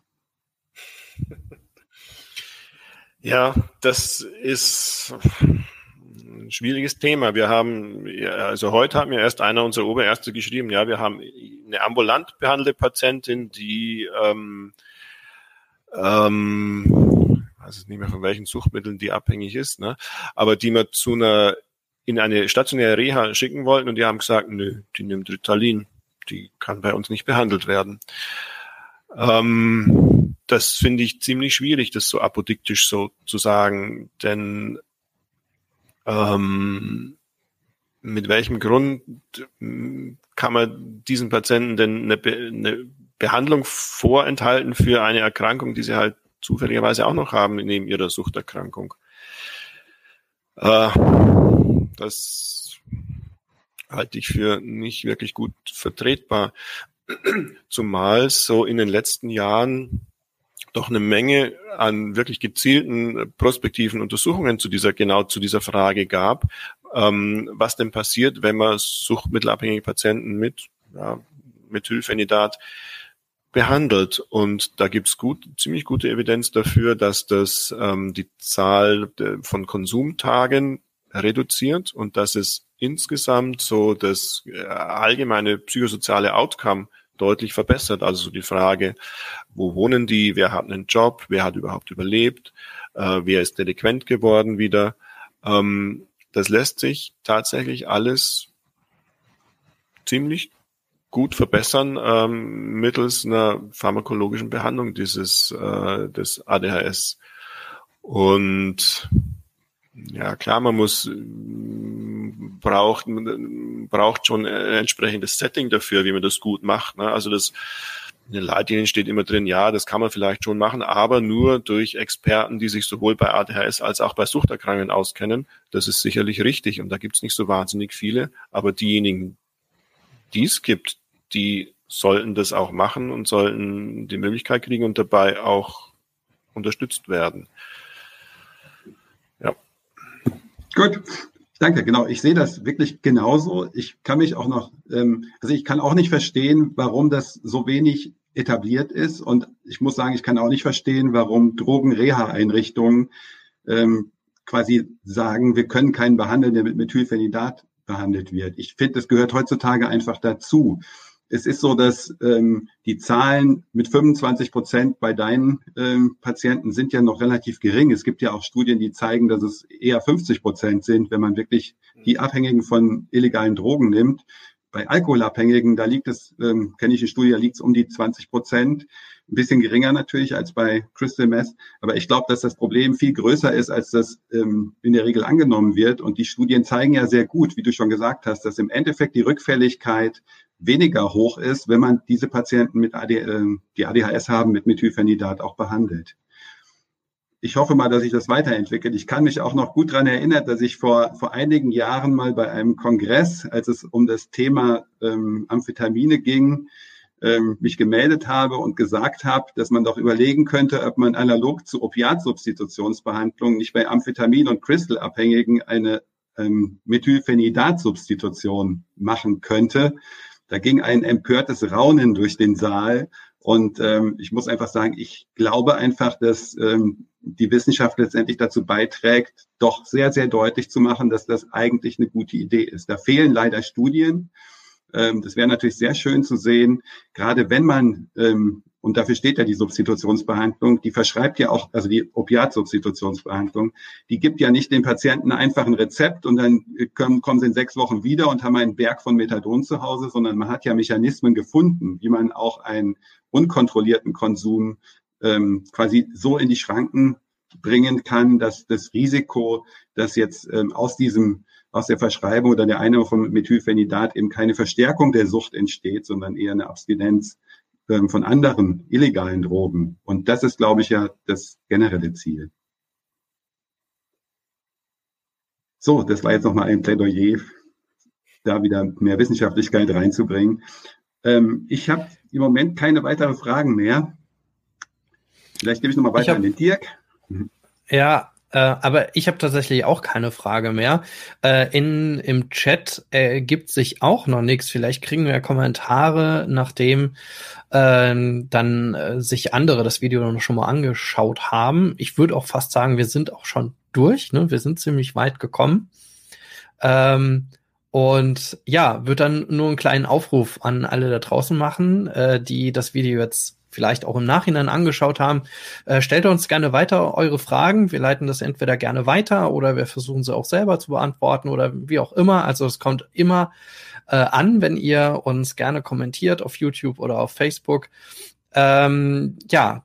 Ja, das ist ein schwieriges Thema. Wir haben, also heute hat mir erst einer unserer Oberärzte geschrieben, ja, wir haben eine ambulant behandelte Patientin, die ähm, ähm, weiß nicht mehr von welchen Suchtmitteln die abhängig ist, ne? aber die wir zu einer in eine stationäre Reha schicken wollten und die haben gesagt, nö, die nimmt Ritalin, die kann bei uns nicht behandelt werden. Ähm, das finde ich ziemlich schwierig, das so apodiktisch so zu sagen, denn ähm, mit welchem Grund kann man diesen Patienten denn eine, Be eine Behandlung vorenthalten für eine Erkrankung, die sie halt zufälligerweise auch noch haben neben ihrer Suchterkrankung? Äh, das halte ich für nicht wirklich gut vertretbar. Zumal so in den letzten Jahren doch eine Menge an wirklich gezielten prospektiven Untersuchungen zu dieser, genau zu dieser Frage gab, ähm, was denn passiert, wenn man suchtmittelabhängige Patienten mit ja, Methylphenidat behandelt. Und da gibt's gut, ziemlich gute Evidenz dafür, dass das ähm, die Zahl von Konsumtagen reduziert und dass es insgesamt so das äh, allgemeine psychosoziale Outcome deutlich verbessert. Also so die Frage, wo wohnen die, wer hat einen Job, wer hat überhaupt überlebt, äh, wer ist delinquent geworden wieder. Ähm, das lässt sich tatsächlich alles ziemlich gut verbessern ähm, mittels einer pharmakologischen Behandlung dieses äh, des ADHS. Und ja klar, man muss braucht braucht schon ein entsprechendes Setting dafür, wie man das gut macht. Ne? Also das in den Leitlinien steht immer drin, ja, das kann man vielleicht schon machen, aber nur durch Experten, die sich sowohl bei ADHS als auch bei Suchterkrankungen auskennen. Das ist sicherlich richtig und da gibt es nicht so wahnsinnig viele, aber diejenigen, die es gibt, die sollten das auch machen und sollten die Möglichkeit kriegen und dabei auch unterstützt werden. Gut, Danke, genau. Ich sehe das wirklich genauso. Ich kann mich auch noch, ähm, also ich kann auch nicht verstehen, warum das so wenig etabliert ist. Und ich muss sagen, ich kann auch nicht verstehen, warum Drogenreha-Einrichtungen ähm, quasi sagen, wir können keinen behandeln, der mit Methylphenidat behandelt wird. Ich finde, das gehört heutzutage einfach dazu es ist so, dass ähm, die Zahlen mit 25 Prozent bei deinen ähm, Patienten sind ja noch relativ gering. Es gibt ja auch Studien, die zeigen, dass es eher 50 Prozent sind, wenn man wirklich die Abhängigen von illegalen Drogen nimmt. Bei Alkoholabhängigen, da liegt es, ähm, kenne ich die Studie, da liegt es um die 20 Prozent. Ein bisschen geringer natürlich als bei Crystal Meth. Aber ich glaube, dass das Problem viel größer ist, als das ähm, in der Regel angenommen wird. Und die Studien zeigen ja sehr gut, wie du schon gesagt hast, dass im Endeffekt die Rückfälligkeit weniger hoch ist, wenn man diese Patienten mit AD, äh, die ADHS haben, mit Methylphenidat auch behandelt. Ich hoffe mal, dass sich das weiterentwickelt. Ich kann mich auch noch gut daran erinnern, dass ich vor, vor einigen Jahren mal bei einem Kongress, als es um das Thema ähm, Amphetamine ging, ähm, mich gemeldet habe und gesagt habe, dass man doch überlegen könnte, ob man analog zu Opiatsubstitutionsbehandlung nicht bei Amphetamin- und Crystal-Abhängigen eine ähm, Methylphenidat-Substitution machen könnte. Da ging ein empörtes Raunen durch den Saal. Und ähm, ich muss einfach sagen, ich glaube einfach, dass ähm, die Wissenschaft letztendlich dazu beiträgt, doch sehr, sehr deutlich zu machen, dass das eigentlich eine gute Idee ist. Da fehlen leider Studien. Ähm, das wäre natürlich sehr schön zu sehen, gerade wenn man ähm, und dafür steht ja die Substitutionsbehandlung, die verschreibt ja auch, also die Opiatsubstitutionsbehandlung, die gibt ja nicht dem Patienten einfach ein Rezept und dann kommen, kommen sie in sechs Wochen wieder und haben einen Berg von Methadon zu Hause, sondern man hat ja Mechanismen gefunden, wie man auch einen unkontrollierten Konsum ähm, quasi so in die Schranken bringen kann, dass das Risiko, dass jetzt ähm, aus diesem aus der Verschreibung oder der Einnahme von Methylphenidat eben keine Verstärkung der Sucht entsteht, sondern eher eine Abstinenz ähm, von anderen illegalen Drogen. Und das ist, glaube ich, ja das generelle Ziel. So, das war jetzt nochmal ein Plädoyer, da wieder mehr Wissenschaftlichkeit reinzubringen. Ähm, ich habe im Moment keine weiteren Fragen mehr. Vielleicht gebe ich nochmal weiter hab, an den Dirk. Ja, äh, aber ich habe tatsächlich auch keine Frage mehr. Äh, in, Im Chat ergibt sich auch noch nichts. Vielleicht kriegen wir Kommentare, nachdem äh, dann äh, sich andere das Video noch schon mal angeschaut haben. Ich würde auch fast sagen, wir sind auch schon durch. Ne? Wir sind ziemlich weit gekommen. Ähm, und ja, wird dann nur einen kleinen Aufruf an alle da draußen machen, äh, die das Video jetzt vielleicht auch im Nachhinein angeschaut haben. Äh, stellt uns gerne weiter eure Fragen. Wir leiten das entweder gerne weiter oder wir versuchen sie auch selber zu beantworten oder wie auch immer. Also es kommt immer äh, an, wenn ihr uns gerne kommentiert auf YouTube oder auf Facebook. Ähm, ja,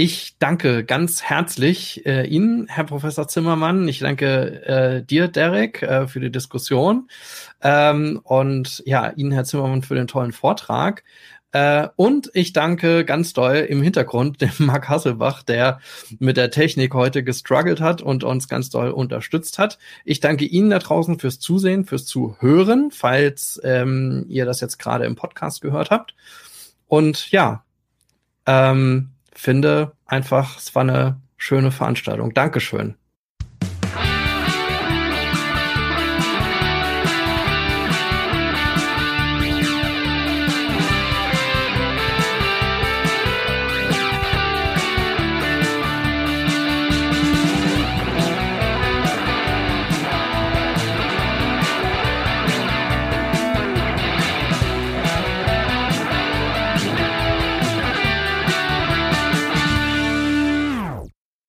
ich danke ganz herzlich äh, Ihnen, Herr Professor Zimmermann. Ich danke äh, dir, Derek, äh, für die Diskussion. Ähm, und ja, Ihnen, Herr Zimmermann, für den tollen Vortrag. Äh, und ich danke ganz doll im Hintergrund dem <laughs> Marc Hasselbach, der mit der Technik heute gestruggelt hat und uns ganz doll unterstützt hat. Ich danke Ihnen da draußen fürs Zusehen, fürs Zuhören, falls ähm, ihr das jetzt gerade im Podcast gehört habt. Und ja, ähm, finde einfach, es war eine schöne Veranstaltung. Dankeschön.